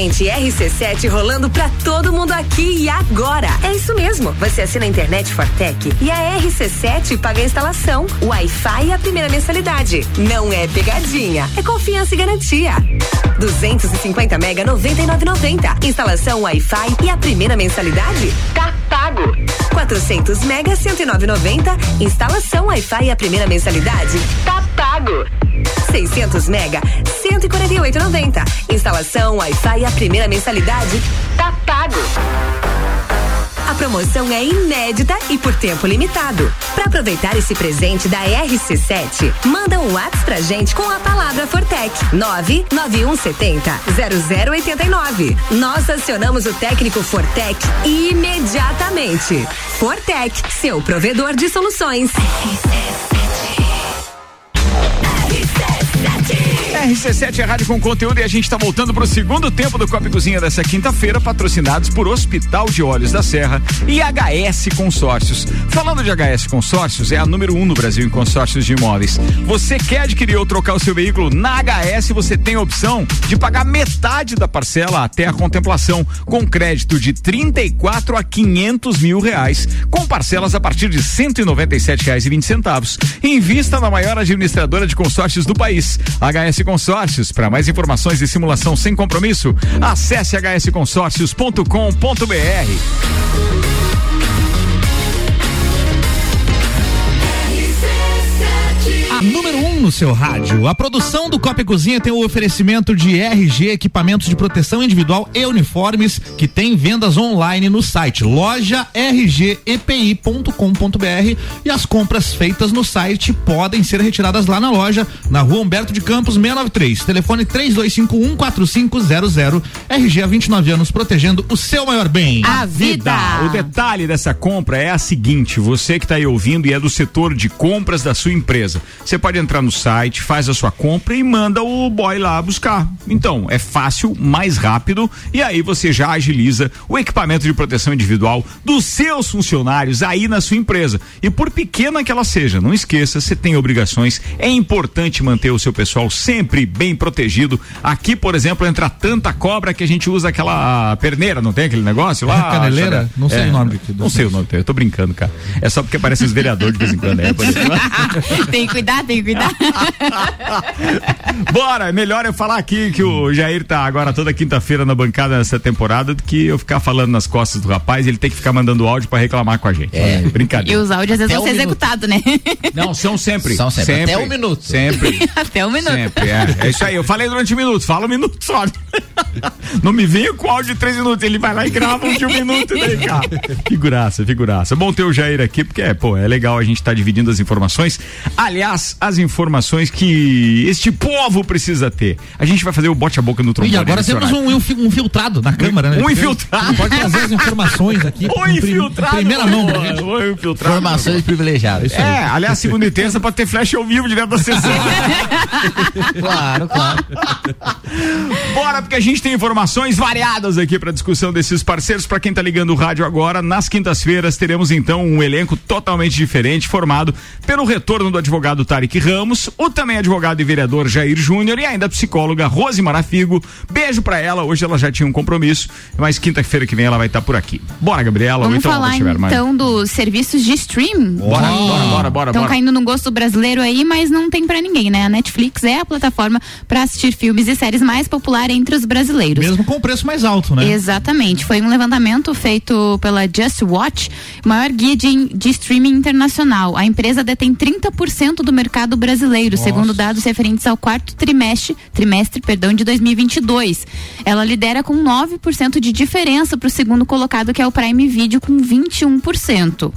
Presente RC7 rolando pra todo mundo aqui e agora. É isso mesmo. Você assina a internet Fortec e a RC7 paga a instalação, Wi-Fi e a primeira mensalidade. Não é pegadinha, é confiança e garantia. 250 mega 99,90. Instalação Wi-Fi e a primeira mensalidade tá pago. 400 mega 109,90. Instalação Wi-Fi e a primeira mensalidade tá pago. 600 mega 148,90. Instalação Wi-Fi e a primeira mensalidade tá pago. A promoção é inédita e por tempo limitado. Para aproveitar esse presente da RC7, manda um WhatsApp pra gente com a palavra Fortec 99170 0089. Nós acionamos o técnico Fortec imediatamente. Fortec, seu provedor de soluções. RC7 é rádio com conteúdo e a gente está voltando para o segundo tempo do Copa e Cozinha dessa quinta-feira, patrocinados por Hospital de Olhos da Serra e HS Consórcios. Falando de HS Consórcios, é a número um no Brasil em consórcios de imóveis. Você quer adquirir ou trocar o seu veículo na HS, você tem a opção de pagar metade da parcela até a contemplação, com crédito de 34 a 500 mil reais, com parcelas a partir de 197 reais e 20 centavos. Invista na maior administradora de consórcios do país, HS Consórcios. Para mais informações e simulação sem compromisso, acesse hsconsórcios.com.br. A número 1 um no seu rádio. A produção do Copa e Cozinha tem o oferecimento de RG Equipamentos de Proteção Individual e Uniformes, que tem vendas online no site loja rgepi.com.br e as compras feitas no site podem ser retiradas lá na loja, na rua Humberto de Campos 693. Telefone 32514500. RG há 29 anos protegendo o seu maior bem. A vida. O detalhe dessa compra é a seguinte: você que está aí ouvindo e é do setor de compras da sua empresa. Você pode entrar no site, faz a sua compra e manda o boy lá buscar. Então, é fácil, mais rápido e aí você já agiliza o equipamento de proteção individual dos seus funcionários aí na sua empresa. E por pequena que ela seja, não esqueça, você tem obrigações. É importante manter o seu pessoal sempre bem protegido. Aqui, por exemplo, entra tanta cobra que a gente usa aquela perneira, não tem aquele negócio lá? Caneleira? Sabe? Não sei É, o nome aqui. Não sei o nome, eu tô brincando, cara. É só porque aparece os vereadores de vez em quando. É, exemplo. tem que cuidar, tem que cuidar. Bora, melhor eu falar aqui que o Jair tá agora toda quinta-feira na bancada nessa temporada do que eu ficar falando nas costas do rapaz, ele tem que ficar mandando áudio pra reclamar com a gente. É, E brincadeira. os áudios às vezes vão ser um minuto. executados, né? Não, são sempre. São sempre. Até um minuto. Sempre. Até um minuto. Sempre, é. É isso aí. Eu falei durante um minuto, fala um minuto só. Não me venha com áudio de três minutos. Ele vai lá e grava um de um minuto, né, cara? Figuraça, figuraça. Bom ter o Jair aqui, porque é, pô, é legal a gente estar dividindo as informações. Aliás, as informações que este povo precisa ter. A gente vai fazer o bote a boca no trombone. E agora temos um, infi- um infiltrado na câmara, né? Um infiltrado. Pode trazer as informações aqui. Prim- infiltrado. Primeira mão. gente. O infiltrado. Informações privilegiadas. É, aliás, segunda e terça pode ter flash ao vivo direto da sessão. Claro, claro. Bora, porque a gente tem informações variadas aqui para discussão desses parceiros. Para quem tá ligando o rádio agora, nas quintas-feiras teremos então um elenco totalmente diferente, formado pelo retorno do advogado Tarek Ramos, o também advogado e vereador Jair Júnior e ainda a psicóloga Rose Marafigo. Beijo para ela. Hoje ela já tinha um compromisso, mas quinta-feira que vem ela vai estar por aqui. Bora, Gabriela. Vamos então, falar então dos serviços de stream. Bora, bora, bora, bora, Estão caindo no gosto brasileiro aí, mas não tem pra ninguém, né? A Netflix é a plataforma pra assistir filmes e séries mais popular entre os brasileiros. Mesmo com o preço mais alto, né? Exatamente. Foi um levantamento feito pela Just Watch, maior guia de, de streaming internacional. A empresa detém 30% do mercado brasileiro, segundo dados referentes ao quarto trimestre, trimestre perdão, de 2022. Ela lidera com 9% de diferença para o segundo colocado, que é o Prime Video, com 21%.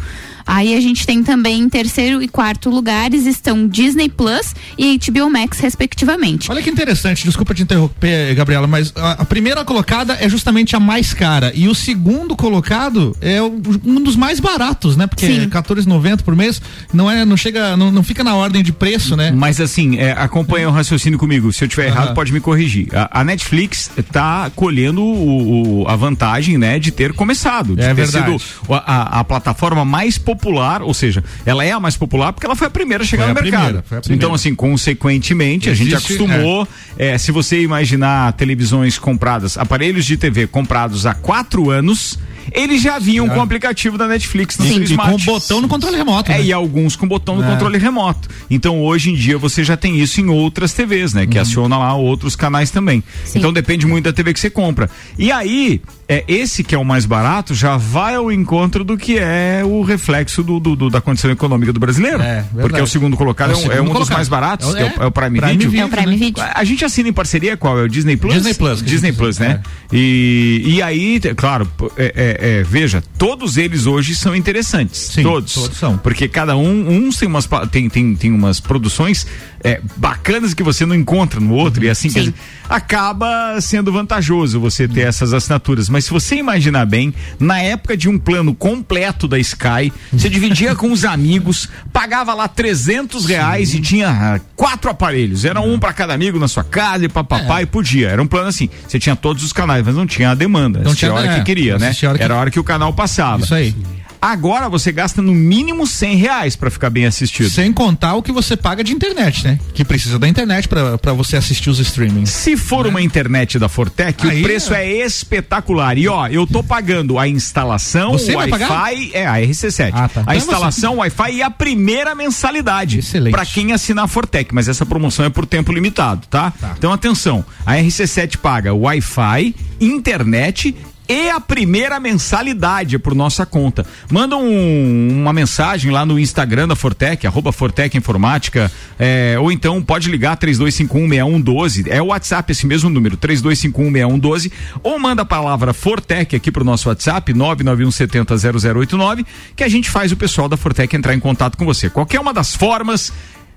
Aí a gente tem também em terceiro e quarto lugares estão Disney Plus e HBO Max, respectivamente. Olha que interessante, desculpa te interromper, Gabriela, mas a, a primeira colocada é justamente a mais cara e o segundo colocado é o- um dos mais baratos, né? Porque Sim. é 14,90 por mês, não é, não chega, não, não fica na ordem de preço, né? Mas assim, é, acompanha o raciocínio comigo. Se eu tiver errado, Aham. pode me corrigir. A, a Netflix está colhendo o- o- a vantagem, né, de ter começado, de É ter verdade. sido o- a, a plataforma mais popular, ou seja, ela é a mais popular porque ela foi a primeira a chegar Foi no a mercado. primeira, foi a primeira. Então, assim, consequentemente, a gente Existe, acostumou. é, se você imaginar televisões compradas, aparelhos de TV comprados há quatro anos, eles já vinham com o aplicativo da Netflix no Sim, seu e com smart. o botão no controle remoto. É, né? e alguns com botão no É. controle remoto. Então hoje em dia você já tem isso em outras TVs, né? Que aciona lá outros canais também. Sim. Então depende muito da TV que você compra. E aí, é, esse que é o mais barato já vai ao encontro do que é o reflexo do, do- do- da condição econômica do brasileiro. É, verdade. porque é o segundo colocado, É é, o um- segundo é um dos colocado. mais baratos, É o- que é, o, é o Prime, Prime Video. Video, É o Prime né? Video. A gente assina em parceria qual? É o Disney Plus? Disney Plus, Disney Plus, né? E, e aí, claro, é, é, é, veja, todos eles hoje são interessantes. Sim, todos. todos são. Porque cada um, uns tem umas, tem, tem, tem umas produções é, bacanas que você não encontra no outro, e assim quer Sim. dizer, acaba sendo vantajoso você ter essas assinaturas. Mas se você imaginar bem, na época de um plano completo da Sky, você dividia com os amigos, pagava lá 300 reais e tinha ah, quatro aparelhos. Era um para cada amigo na sua casa e papapá É. e podia. Era um plano assim. Você tinha todos os canais, mas não tinha a demanda. Não tinha- a hora é, que queria, né? que- Era a hora que o canal passava. Isso aí. Agora você gasta no mínimo 100 reais para ficar bem assistido. Sem contar o que você paga de internet, né? Que precisa da internet pra você assistir os streamings. Se for uma internet da Fortec, Aí o preço é. espetacular. E ó, eu tô pagando a instalação, Você o? Wi-Fi, é a RC7. Ah, tá. A Então instalação, o Wi-Fi e a primeira mensalidade. Excelente. Para quem assinar a Fortec, mas essa promoção é por tempo limitado, tá? Então atenção, a RC7 paga Wi-Fi, internet e a primeira mensalidade por nossa conta. Manda um- uma mensagem lá no Instagram da Fortec, arroba Fortec Informática, é, ou então pode ligar 32516112, é o WhatsApp esse mesmo número, 32516112, ou manda a palavra Fortec aqui pro nosso WhatsApp, 991700089, que a gente faz o pessoal da Fortec entrar em contato com você. Qualquer uma das formas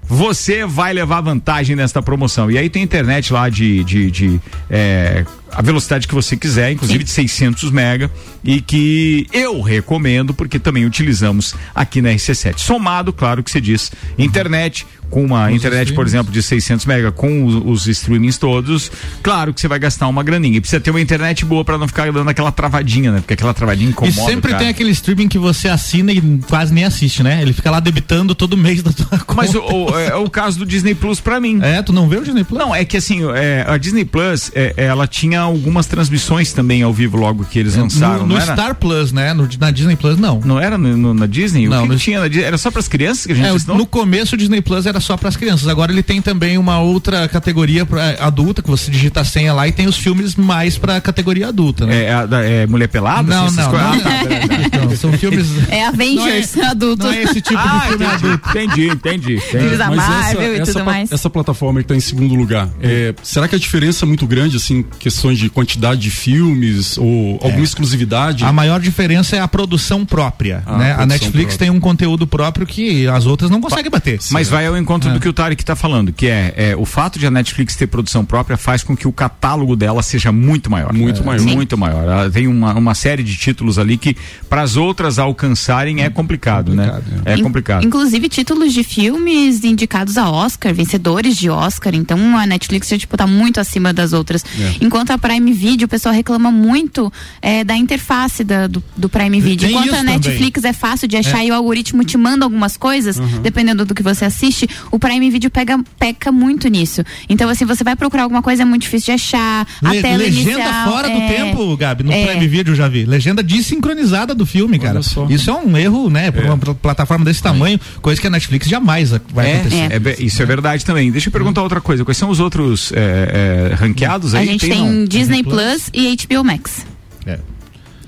você vai levar vantagem nesta promoção. E aí tem internet lá de, de, de, é, a velocidade que você quiser, inclusive de 600 mega, e que eu recomendo porque também utilizamos aqui na RC7. Somado, claro que você diz, internet, com uma internet, por exemplo, de 600 mega, com os, os streamings todos, claro que você vai gastar uma graninha. E precisa ter uma internet boa para não ficar dando aquela travadinha, né? Porque aquela travadinha E incomoda. sempre cara. tem aquele streaming que você assina e quase nem assiste, né? Ele fica lá debitando todo mês da tua conta. Mas o, o- é, o caso do Disney Plus pra mim. É, tu não vê o Disney Plus? Não, é que assim, é, a Disney Plus, é, ela tinha algumas transmissões também ao vivo logo que eles lançaram, no, no não era? Star Plus, né? No- na Disney Plus, não. Não era no- no- na Disney? Não, o que tinha na Disney? Era só pras crianças que a gente É, assinou? no começo o Disney Plus era só para as crianças. Agora ele tem também uma outra categoria pra adulta que você digita a senha lá e tem os filmes mais para categoria adulta, né? É, da- é Mulher Pelada? Não, assim, não, não, tá, não. beleza. Então, são filmes É Avengers adulto. não é esse tipo de Ah, filme entendi, adulto. entendi, entendi. Filmes entendi. da Mas Marvel e essa, tudo pla- mais. essa plataforma que está em segundo lugar, é, será que a diferença é muito grande, assim, questões de quantidade de filmes ou alguma exclusividade? A maior diferença é a produção própria, Ah, né? A produção Netflix própria. tem um conteúdo próprio que as outras não conseguem bater. Mas vai ao encontro É. do que o Tarek está falando, que é, é, o fato de a Netflix ter produção própria faz com que o catálogo dela seja muito maior. Muito É, maior. Muito maior. Ela tem uma, uma série de títulos ali que para as outras alcançarem é complicado, né? É In- complicado. Inclusive títulos de filmes indicados a Oscar, vencedores de Oscar. Então a Netflix já tipo, tá muito acima das outras. É. Enquanto a Prime Video, o pessoal reclama muito é, da interface da- do, do Prime Video. Tem Enquanto a também. Netflix é fácil de achar É. e o algoritmo te manda algumas coisas, Uhum. dependendo do que você assiste, o Prime Video pega, peca muito nisso. Então, assim, você vai procurar alguma coisa, é muito difícil de achar. Le- a tela legenda inicial, fora do é, tempo, Gabi, no é. Prime Video eu já vi. Legenda desincronizada do filme, cara. só. Isso é um erro, né? Pra uma pl- plataforma desse tamanho, coisa que a Netflix jamais a- vai É, acontecer. é isso é verdade também. Deixa eu perguntar outra coisa. Quais são os outros é, é, ranqueados aí? A gente tem, não? Disney Plus e HBO Max. É.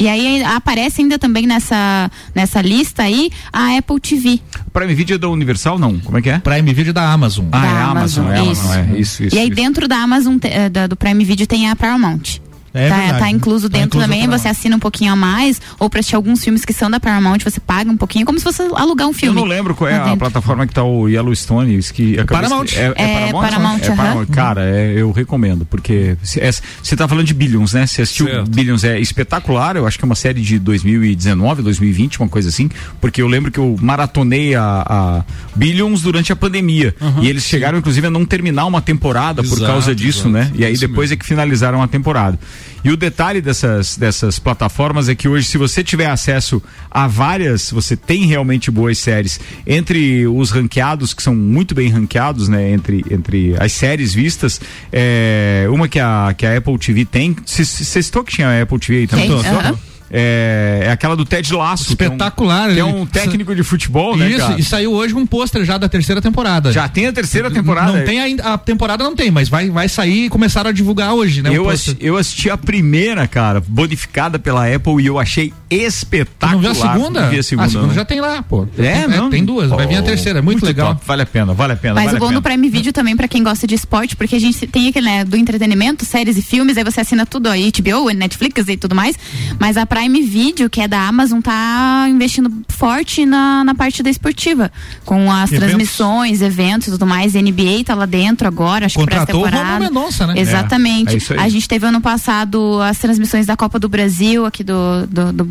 E aí aparece ainda também nessa, nessa lista aí a Apple TV. Prime Video é da Universal, não? Como é que é? Prime Video da Amazon. Ah, da é a Amazon, é a isso. Amazon, é isso, isso. e aí isso. dentro da Amazon, te- eh, da- do Prime Video tem a Paramount. É tá, tá incluso Tá dentro incluso também, você assina um pouquinho a mais, ou pra assistir alguns filmes que são da Paramount, você paga um pouquinho, como se fosse alugar um Eu filme. não lembro qual é lá a dentro. plataforma que tá o Yellowstone. Que Paramount. de- É, é É, Paramount? Paramount, É Paramount. aham. Cara, é, eu recomendo, porque você tá falando de Billions, né? Você assistiu Certo. Billions, é espetacular. Eu acho que é uma série de 2019, 2020, uma coisa assim. Porque eu lembro que eu maratonei a, a Billions durante a pandemia. e eles chegaram, inclusive, a não terminar uma temporada por Exato, causa disso, exato. né? E aí depois mesmo. é que finalizaram a temporada. E o detalhe dessas, dessas plataformas é que hoje, se você tiver acesso a várias, você tem realmente boas séries. Entre os ranqueados, que são muito bem ranqueados, né? Entre, entre as séries vistas, é, uma que a, que a Apple TV tem. Você citou que tinha a Apple TV aí também? Tem, Citou? aham. É, é aquela do Ted Lasso. que é um- Espetacular. Que é um, técnico de futebol, né, Isso, cara? e saiu hoje um pôster já da terceira temporada. Já tem a terceira temporada. Não tem ainda, a temporada não tem, mas vai, vai sair e começaram a divulgar hoje, né? Eu, assisti, eu assisti a primeira, cara, bonificada pela Apple e eu achei espetacular. não viu a segunda? Não vi a segunda. a segunda não. já tem lá, pô. É, tem, não? tem duas, vai vir a Oh, terceira, é muito, legal. top, Vale a pena, vale a pena. Mas vale o bom do. Prime Video também pra quem gosta de esporte, porque a gente tem aquele, né, do entretenimento, séries e filmes, aí você assina tudo, aí HBO, Netflix e tudo mais. Mas a Prime Video, que é da Amazon, tá investindo forte na, na parte da esportiva. Com as Eventos. transmissões, eventos e tudo mais. NBA tá lá dentro agora, acho Contratou o que pra temporada. Mendonça, né? Exatamente. É, é a gente teve ano passado as transmissões da Copa do Brasil, aqui do, do, do,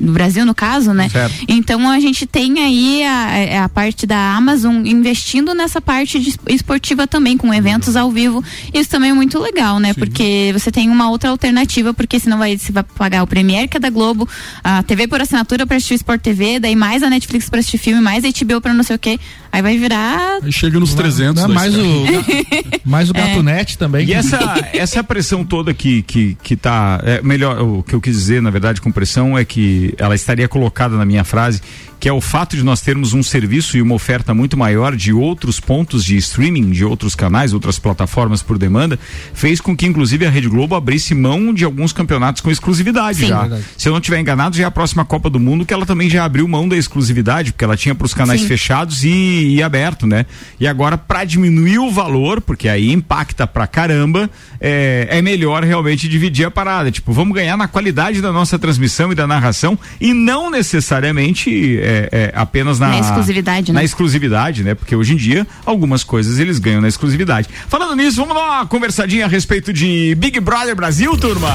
do Brasil, no caso, né? Certo. Então a gente tem aí a, a parte da Amazon investindo nessa parte esportiva também, com eventos ao vivo. Isso também é muito legal, né? Porque você tem uma outra alternativa, porque senão vai, você vai pagar o Premiere, é da Globo, a TV por assinatura pra assistir o Sport TV, daí mais a Netflix pra assistir filme, mais a HBO pra não sei o quê. Aí vai virar. Aí chega nos 300. Não, da mais, Sky. o, mais o Gato Net também. E essa, essa pressão toda que, que, que tá. É, melhor, o que eu quis dizer, na verdade, com pressão, é que ela estaria colocada na minha frase, que é o fato de nós termos um serviço e uma oferta muito maior de outros pontos de streaming, de outros canais, outras plataformas por demanda, fez com que, inclusive, a Rede Globo abrisse mão de alguns campeonatos com exclusividade Sim. já. Verdade. Se eu não estiver enganado, já é a próxima Copa do Mundo que ela também já abriu mão da exclusividade, porque ela tinha para os canais Sim. fechados e, e aberto, né? E agora, para diminuir o valor, porque aí impacta pra caramba, é, é melhor realmente dividir a parada. Tipo, vamos ganhar na qualidade da nossa transmissão e da narração e não necessariamente é, é, apenas na, Na exclusividade, na né? exclusividade, né? Porque hoje em dia algumas coisas eles ganham na exclusividade. Falando nisso, vamos dar uma conversadinha a respeito de Big Brother Brasil, turma.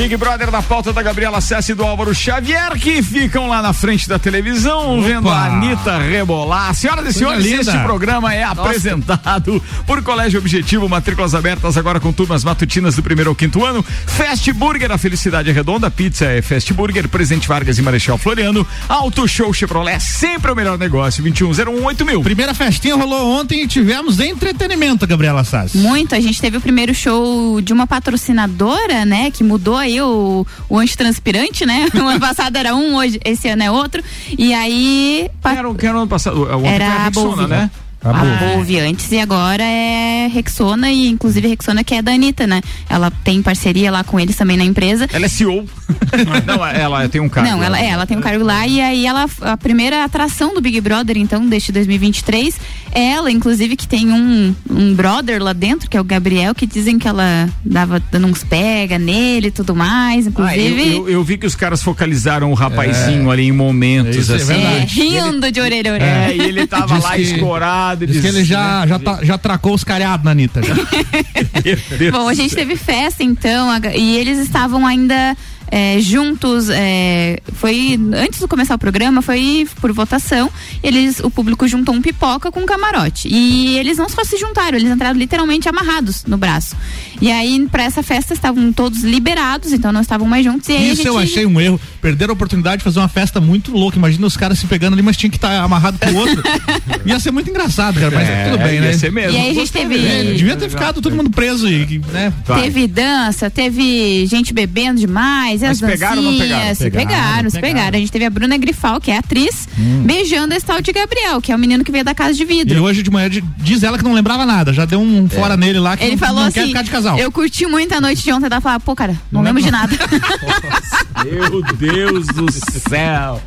Big Brother na pauta da Gabriela Sessi e do Álvaro Xavier, que ficam lá na frente da televisão, vendo a Anitta rebolar. Senhoras e senhores, linda. este programa é apresentado por Colégio Objetivo, matrículas abertas agora com turmas matutinas do primeiro ao quinto ano. Fast Burger, a felicidade é redonda, pizza é Fast Burger, Presidente Vargas e Marechal Floriano. Auto Show Chevrolet, sempre o melhor negócio, 21018000 mil. Primeira festinha rolou ontem e tivemos entretenimento, Gabriela Sassi. Muito, a gente teve o primeiro show de uma patrocinadora, né, que mudou aí o, o antitranspirante, né? O ano passado era um, hoje, esse ano é outro. E aí. Era o que era o ano passado, Era foi a Rexona, né? A Bolvi antes e agora é Rexona e inclusive Rexona que é da Anitta, né? Ela tem parceria lá com eles também na empresa. Ela é CEO. Não, ela tem um cargo. Não, ela, é, ela tem um cargo lá e aí ela, a primeira atração do Big Brother, então, deste 2023, é ela, inclusive, que tem um, um brother lá dentro, que é o Gabriel, que dizem que ela dava dando uns pega nele e tudo mais, Ah, eu, inclusive. eu- eu vi que os caras focalizaram o rapazinho ali em momentos Isso é assim. é, rindo de orelha a orelha. É, e ele tava Diz lá que- escorado. Diz que ele já, já, tá- já tracou os cariados na Anitta. Bom, a gente teve festa então, e eles estavam ainda é, juntos. é, foi antes de começar o programa, foi por votação. Eles, o público juntou um pipoca com um camarote. E eles não só se juntaram, eles entraram literalmente amarrados no braço. E aí, pra essa festa, estavam todos liberados, então não estavam mais juntos. E aí Isso gente... eu achei um erro. Perderam a oportunidade de fazer uma festa muito louca. Imagina os caras se pegando ali, mas tinha que estar amarrado com o outro. ia ser muito engraçado, cara. Mas É, tudo bem, ia né? ser mesmo. E aí a gente teve- É, devia ter ficado todo mundo preso e, né? Teve dança, teve gente bebendo demais, e as Mas pegaram ou não dancinhas. pegaram? Se Pegaram, pegaram, se pegaram. A gente teve a Bruna Grifal, que é atriz, beijando esse tal de Gabriel, que é o menino que veio da casa de E vidro. hoje de manhã diz ela que não lembrava nada. Já deu um fora nele lá que Ele não, falou não assim: quer ficar de casal. Eu curti muito a noite de ontem. Ela falou, pô, cara, não, lembro de nada. Meu Deus do céu.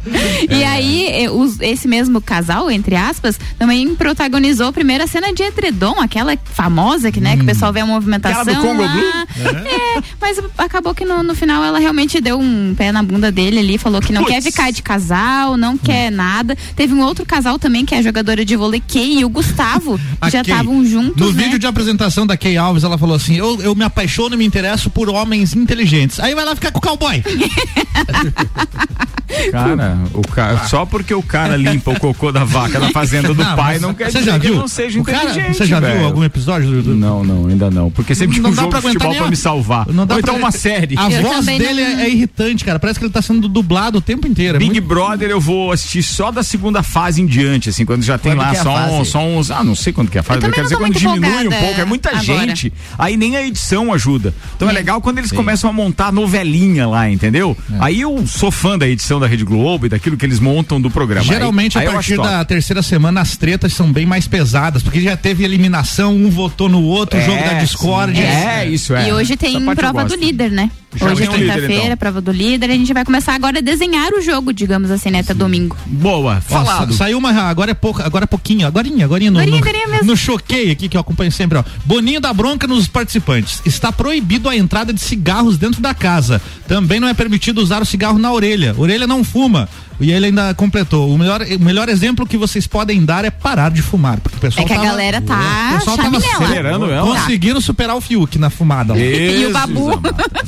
E aí, eh, esse mesmo casal, entre aspas, também protagonizou a primeira cena de edredom, aquela famosa que, né, que o pessoal vê a movimentação. Aquela do Congo lá. Blue? É, mas acabou que no, no final ela realmente deu um pé na bunda dele ali, falou que não Puts. quer ficar de casal, não quer nada. Teve um outro casal também, que é a jogadora de vôlei Kay e o Gustavo, já estavam juntos, No né? vídeo de apresentação da Kay Alves, ela falou assim: eu, eu me apaixono e me interesso por homens inteligentes. Aí vai lá ficar com o cowboy. Cara, o cara, só porque o cara limpa o cocô da vaca na fazenda do Não, pai não quer dizer já que viu? não seja O cara- inteligente. Você já viu velho. algum episódio do, do- Não, não, ainda não. Porque sempre tinha Não um dá jogo pra de aguentar futebol pra me salvar. Não dá Ou então pra- uma série. A Eu voz dele não- é, é irritante, cara. Parece que ele tá sendo dublado o tempo inteiro. É Big muito- Brother eu vou assistir só da segunda fase em diante, assim, quando já tem Quando lá é só, fase? uns, só uns. Ah, não sei quando que é a fase, Eu eu, quero dizer quando diminui um pouco, é muita agora. gente. Aí nem a edição ajuda. Então é, legal quando eles começam a montar novelinha lá, entendeu? É. Aí eu sou fã da edição da Rede Globo e daquilo que eles montam do programa. Geralmente, aí, aí a acho partir top. da terceira semana, as tretas são bem mais pesadas, porque já teve eliminação, um votou no outro, o É, jogo da discórdia. É, isso é. E hoje tem prova do líder, né? Já hoje é quinta-feira, então. prova do líder. A gente vai começar agora a desenhar o jogo, digamos assim, né? Até domingo. Boa, falado. sa- saiu uma, agora é pouco, agora é pouquinho, agorinha, agorinha no, Agorinha, no, agorinha mesmo. no choquei aqui que eu acompanho sempre, ó. Boninho da bronca nos participantes. Está proibido a entrada de cigarros dentro da casa. Também não é permitido usar o cigarro na orelha. Orelha não fuma. E ele ainda completou. O melhor, o melhor exemplo que vocês podem dar é parar de fumar. Porque o pessoal É que a tava- galera tá o pessoal tava acelerando ela. Conseguiram superar o Fiuk na fumada. lá. E o Babu.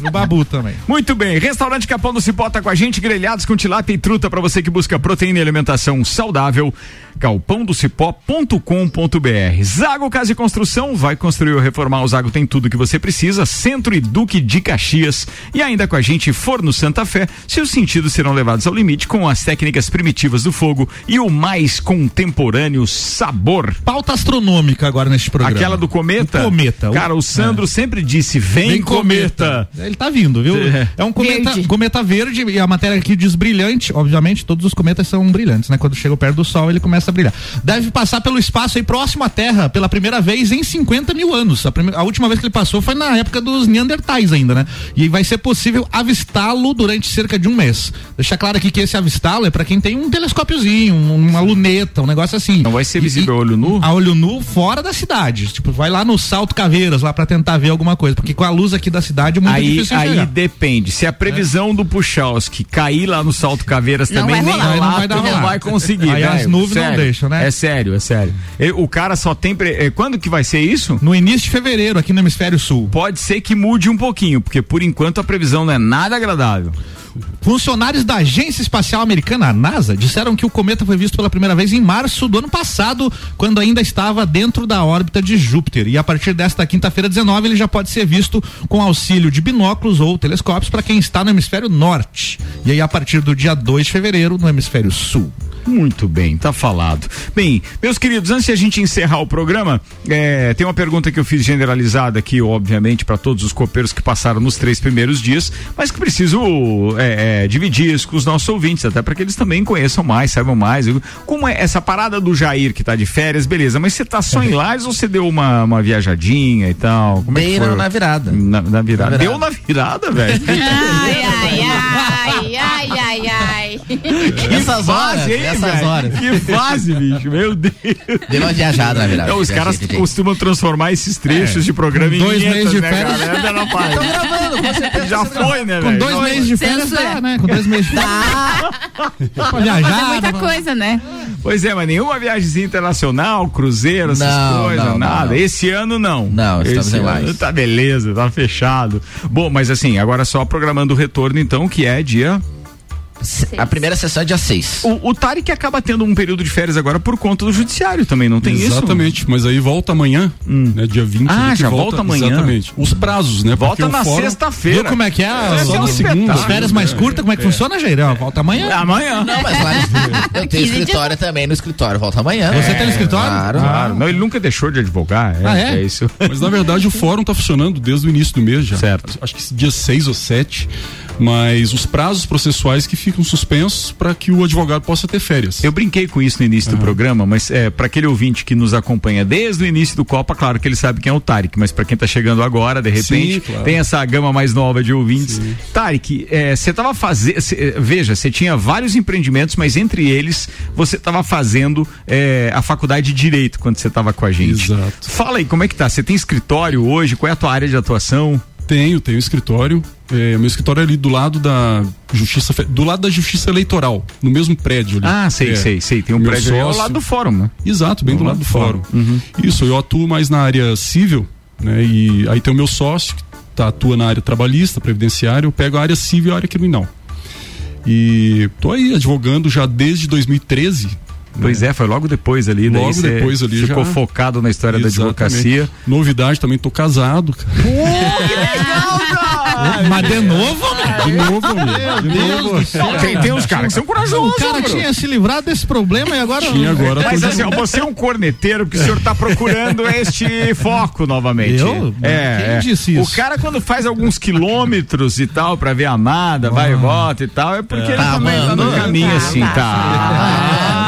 o Babu também. Muito bem, restaurante Capão do Cipó tá com a gente, grelhados com tilápia e truta para você que busca proteína e alimentação saudável. galpãodocipó.com.br. Zago Casa e Construção, vai construir ou reformar o Zago tem tudo que você precisa, Centro e Duque de Caxias. E ainda com a gente Forno Santa Fé, seus sentidos serão levados ao limite com as técnicas primitivas do fogo e o mais contemporâneo sabor. Pauta astronômica agora neste programa. Aquela do cometa? Do cometa. Cara, o Sandro sempre disse: vem, cometa. Ele tá vindo, viu? É. É, um cometa Verde. cometa verde e a matéria aqui diz brilhante. Obviamente, todos os cometas são brilhantes, né? Quando chega perto do sol, ele começa começa a brilhar. Deve passar pelo espaço aí próximo à Terra pela primeira vez em 50 mil anos. A, primeira- a última vez que ele passou foi na época dos Neandertais ainda, né? E vai ser possível avistá-lo durante cerca de um mês. Deixar claro aqui que esse avistá-lo é pra quem tem um telescópiozinho, um- uma luneta, um negócio assim. Não vai ser visível a olho nu? A olho nu fora da cidade. Tipo, vai lá no Salto Caveiras lá pra tentar ver alguma coisa, porque com a luz aqui da cidade é muito Aí, difícil aí enxergar. depende. Se a previsão do Puchalski cair lá no Salto Caveiras Não também vai nem rolar. Aí não lá vai dar tu não vai conseguir. Aí as velho. nuvens não Sério. deixam, né? É sério, é sério. O cara só tem. pre- eh, Quando que vai ser isso? No início de fevereiro, aqui no hemisfério sul. Pode ser que mude um pouquinho, porque por enquanto a previsão não é nada agradável. Funcionários da Agência Espacial Americana, a NASA, disseram que o cometa foi visto pela primeira vez em março do ano passado, quando ainda estava dentro da órbita de Júpiter. E a partir desta quinta-feira, 19, ele já pode ser visto com auxílio de binóculos ou telescópios para quem está no hemisfério norte. E aí, a partir do dia 2 de fevereiro, no hemisfério sul. Muito bem, tá falado. Bem, meus queridos, antes de a gente encerrar o programa, é, tem uma pergunta que eu fiz generalizada aqui, obviamente, para todos os copeiros que passaram nos três primeiros dias, mas que preciso é, é, dividir isso com os nossos ouvintes, até para que eles também conheçam mais, saibam mais. Como é essa parada do Jair que tá de férias, beleza, mas você tá só em Lages ou você deu uma, uma viajadinha e tal? Como é que Dei foi? na- na virada. Na, na virada. Na virada. Deu na virada, velho. Ai, ai, ai, ai, ai, ai. Essas horas, fase, hein, essas velho? horas. Que fase, bicho, meu Deus. Deu uma viajada na virada. Não, os caras viajei. costumam transformar esses trechos de programa em Com dois meses de né, férias. cara? Gravando, com certeza. Já foi, né, Com velho? dois Não, meses de férias, dá, né? Com dois meses de férias. Pra Fazer viajar. muita pra- coisa, né? Pois é, mas nenhuma viagemzinha internacional, cruzeiro, essas Não, coisas, não, nada. não. Esse ano não. Não, estamos Esse em ano Lages. Tá beleza, tá fechado. Bom, mas assim, agora só programando o retorno então, que é dia A primeira sessão é dia 6. O, o Tarek acaba tendo um período de férias agora por conta do judiciário também, não tem isso? Exatamente, mas aí volta amanhã, né, dia 20. Ah, que já volta amanhã. Exatamente. Os prazos, né? Volta na fórum- sexta-feira. Viu como é que é? Esse Só é um na segunda. As férias mais curtas, como é que funciona, Jair? Ó, Volta amanhã. Amanhã. Não, mas lá eu tenho 15 escritório também no escritório. Volta amanhã. Você tem no escritório? Claro. Claro, não, ele nunca deixou de advogar. É, Ah, é? isso. Mas na verdade o fórum está funcionando desde o início do mês já. Certo. Acho que dia 6 ou 7. Mas os prazos processuais que ficam suspensos para que o advogado possa ter férias. Eu brinquei com isso no início do programa, mas é, para aquele ouvinte que nos acompanha desde o início do Copa, claro que ele sabe quem é o Tarek, mas para quem tá chegando agora, de repente, Sim, claro. tem essa gama mais nova de ouvintes. Tarek, você tava fazendo, veja, você tinha vários empreendimentos, mas entre eles você tava fazendo é, a faculdade de Direito quando você tava com a gente. Exato. Fala aí, como é que tá? Você tem escritório hoje? Qual é a tua área de atuação? Tenho, tenho escritório. É, meu escritório é ali do lado da justiça, do lado da justiça eleitoral, no mesmo prédio ali. Ah, sei, É. sei, sei. Tem um Meu prédio ali ao sócio- lado do fórum, né? Exato, bem do, lado do fórum. Isso, eu atuo mais na área civil, né? E aí tem o meu sócio que tá, atua na área trabalhista, previdenciária, eu pego a área civil e a área criminal. E tô aí advogando já desde 2013. Pois é, foi logo depois ali. Logo depois ali Ficou já. focado na história da Exatamente. advocacia. Novidade, também tô casado. cara. Mas de novo, né? De novo, amigo. De Deus novo. do céu. Tem, tem uns caras que são corajosos. O cara bro. tinha se livrado desse problema e agora. Tinha agora. Mas assim, ó, você é um corneteiro porque o senhor está procurando este foco novamente. Eu? É, Quem é. disse isso? O cara quando faz alguns quilômetros e tal pra ver a amada, vai e volta e tal, é porque ele Tá, também tá no mano. caminho assim, tá.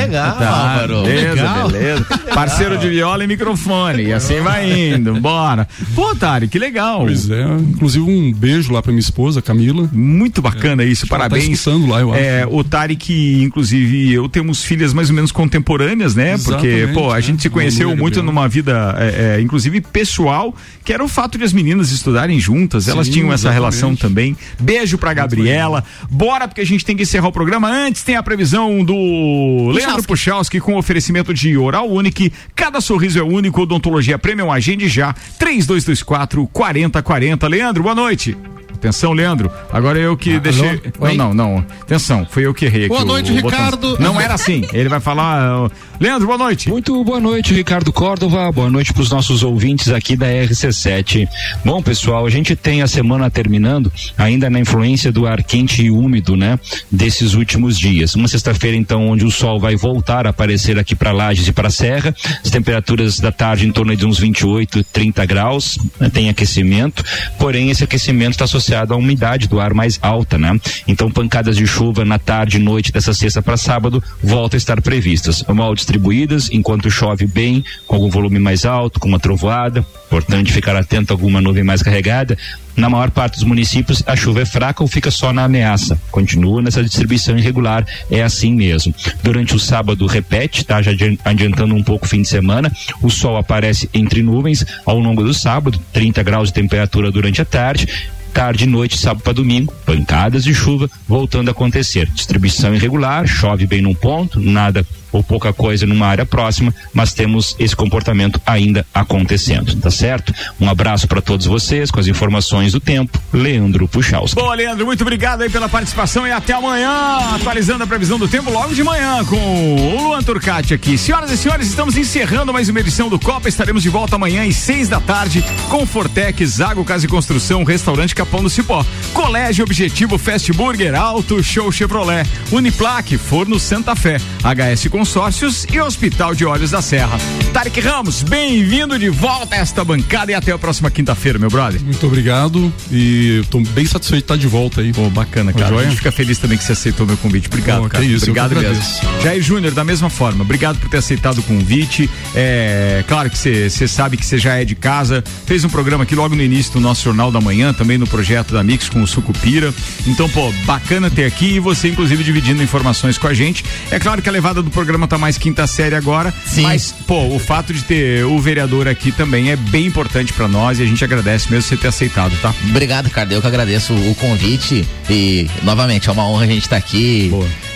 Que legal, Tá, Álvaro. beleza, Legal. beleza. Parceiro de viola e microfone. E assim vai indo. Bora. Pô, Tari, que legal. Pois é, inclusive um beijo lá pra minha esposa, Camila. Muito bacana isso, Acho que ela parabéns. Tá lá, eu acho. É, o Tarek, inclusive, eu temos filhas mais ou menos contemporâneas, né? Porque, Exatamente, pô, a né? gente se conheceu muito numa vida, é, é, inclusive pessoal, que era o fato de as meninas estudarem juntas, elas Sim, tinham essa exatamente. relação também. Beijo pra Gabriela. Bora, porque a gente tem que encerrar o programa. Antes tem a previsão do Leandro Puchalski com oferecimento de Oral Unique. Cada sorriso é único. Odontologia Premium Agende já. 3224 4040. Leandro, boa noite. Atenção, Leandro. Agora eu que deixei. Oi? Não, não, não. Atenção, foi eu que errei Boa aqui o- noite, o botão. Ricardo. Não era assim. Ele vai falar. uh, Leandro, boa noite. Muito boa noite, Ricardo Córdova. Boa noite para os nossos ouvintes aqui da RC7. Bom, pessoal, a gente tem a semana terminando ainda na influência do ar quente e úmido, né? Desses últimos dias. Uma sexta-feira, então, onde o sol vai voltar a aparecer aqui para Lages e para Serra. As temperaturas da tarde em torno de uns 28, 30 graus. né, Tem aquecimento. Porém, esse aquecimento está associado associado à umidade do ar mais alta, né? Então, pancadas de chuva na tarde e noite dessa sexta para sábado voltam a estar previstas. Mal distribuídas, enquanto chove bem, com algum volume mais alto, com uma trovoada. Importante ficar atento a alguma nuvem mais carregada. Na maior parte dos municípios, a chuva é fraca ou fica só na ameaça. Continua nessa distribuição irregular, é assim mesmo. Durante o sábado, repete, tá? Já adian- adiantando um pouco o fim de semana, o sol aparece entre nuvens ao longo do sábado, 30 graus de temperatura durante a tarde. Tarde e noite, sábado para domingo, pancadas de chuva voltando a acontecer. Distribuição irregular, chove bem num ponto, nada ou pouca coisa numa área próxima, mas temos esse comportamento ainda acontecendo, tá certo? Um abraço para todos vocês com as informações do tempo. Leandro Puchalski. Boa, Leandro, muito obrigado aí pela participação e até amanhã, atualizando a previsão do tempo logo de manhã com o Luan Turcati aqui. Senhoras e senhores, estamos encerrando mais uma edição do Copa. Estaremos de volta amanhã às seis da tarde com Fortec, Zago Casa e Construção, Restaurante Capão do Cipó, Colégio Objetivo Fast Burger, Auto Show Chevrolet, Uniplaque, Forno Santa Fé, HS Consórcios e Hospital de Olhos da Serra. Tarek Ramos, bem-vindo de volta a esta bancada e até a próxima quinta-feira, meu brother. Muito obrigado e estou bem satisfeito de estar de volta aí. Pô, bacana, cara. A gente fica feliz também que você aceitou meu convite. Obrigado, Pô, cara. isso, obrigado mesmo. Jair Júnior, da mesma forma, obrigado por ter aceitado o convite. É claro que você sabe que você já é de casa. Fez um programa aqui logo no início do nosso Jornal da Manhã, também no projeto da Mix com o Sucupira. Então, pô, bacana ter aqui e você, inclusive, dividindo informações com a gente. É claro que a levada do programa tá mais quinta série agora. Sim. Mas, pô, o fato de ter o vereador aqui também é bem importante pra nós e a gente agradece mesmo você ter aceitado, tá? Obrigado, Ricardo. Eu que agradeço o convite e, novamente, é uma honra a gente estar aqui.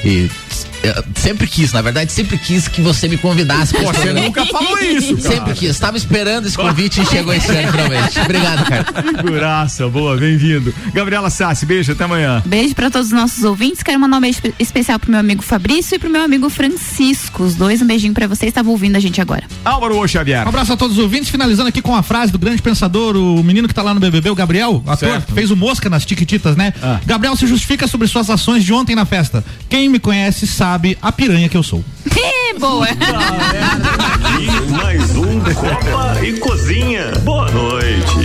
E eu sempre quis, na verdade, sempre quis que você me convidasse. Pô, você programa. nunca falou isso, cara. Sempre quis. Estava esperando esse convite e chegou esse ano, finalmente. Obrigado, cara. Figuraça, boa, bem-vindo. Gabriela Sassi, beijo, até amanhã. Beijo pra todos os nossos ouvintes. Quero mandar um beijo espe- especial pro meu amigo Fabrício e pro meu amigo Francisco. Os dois, um beijinho pra vocês. Estavam ouvindo a gente agora. Álvaro Xavier. Um abraço a todos os ouvintes, finalizando aqui com a frase do grande pensador, o menino que tá lá no BBB, o Gabriel, ator, Certo. fez o Mosca nas Tiquititas, né? Ah. Gabriel se justifica sobre suas ações de ontem na festa. Quem me conhece sabe a piranha que eu sou. Boa. E mais um Copa e Cozinha. Boa noite.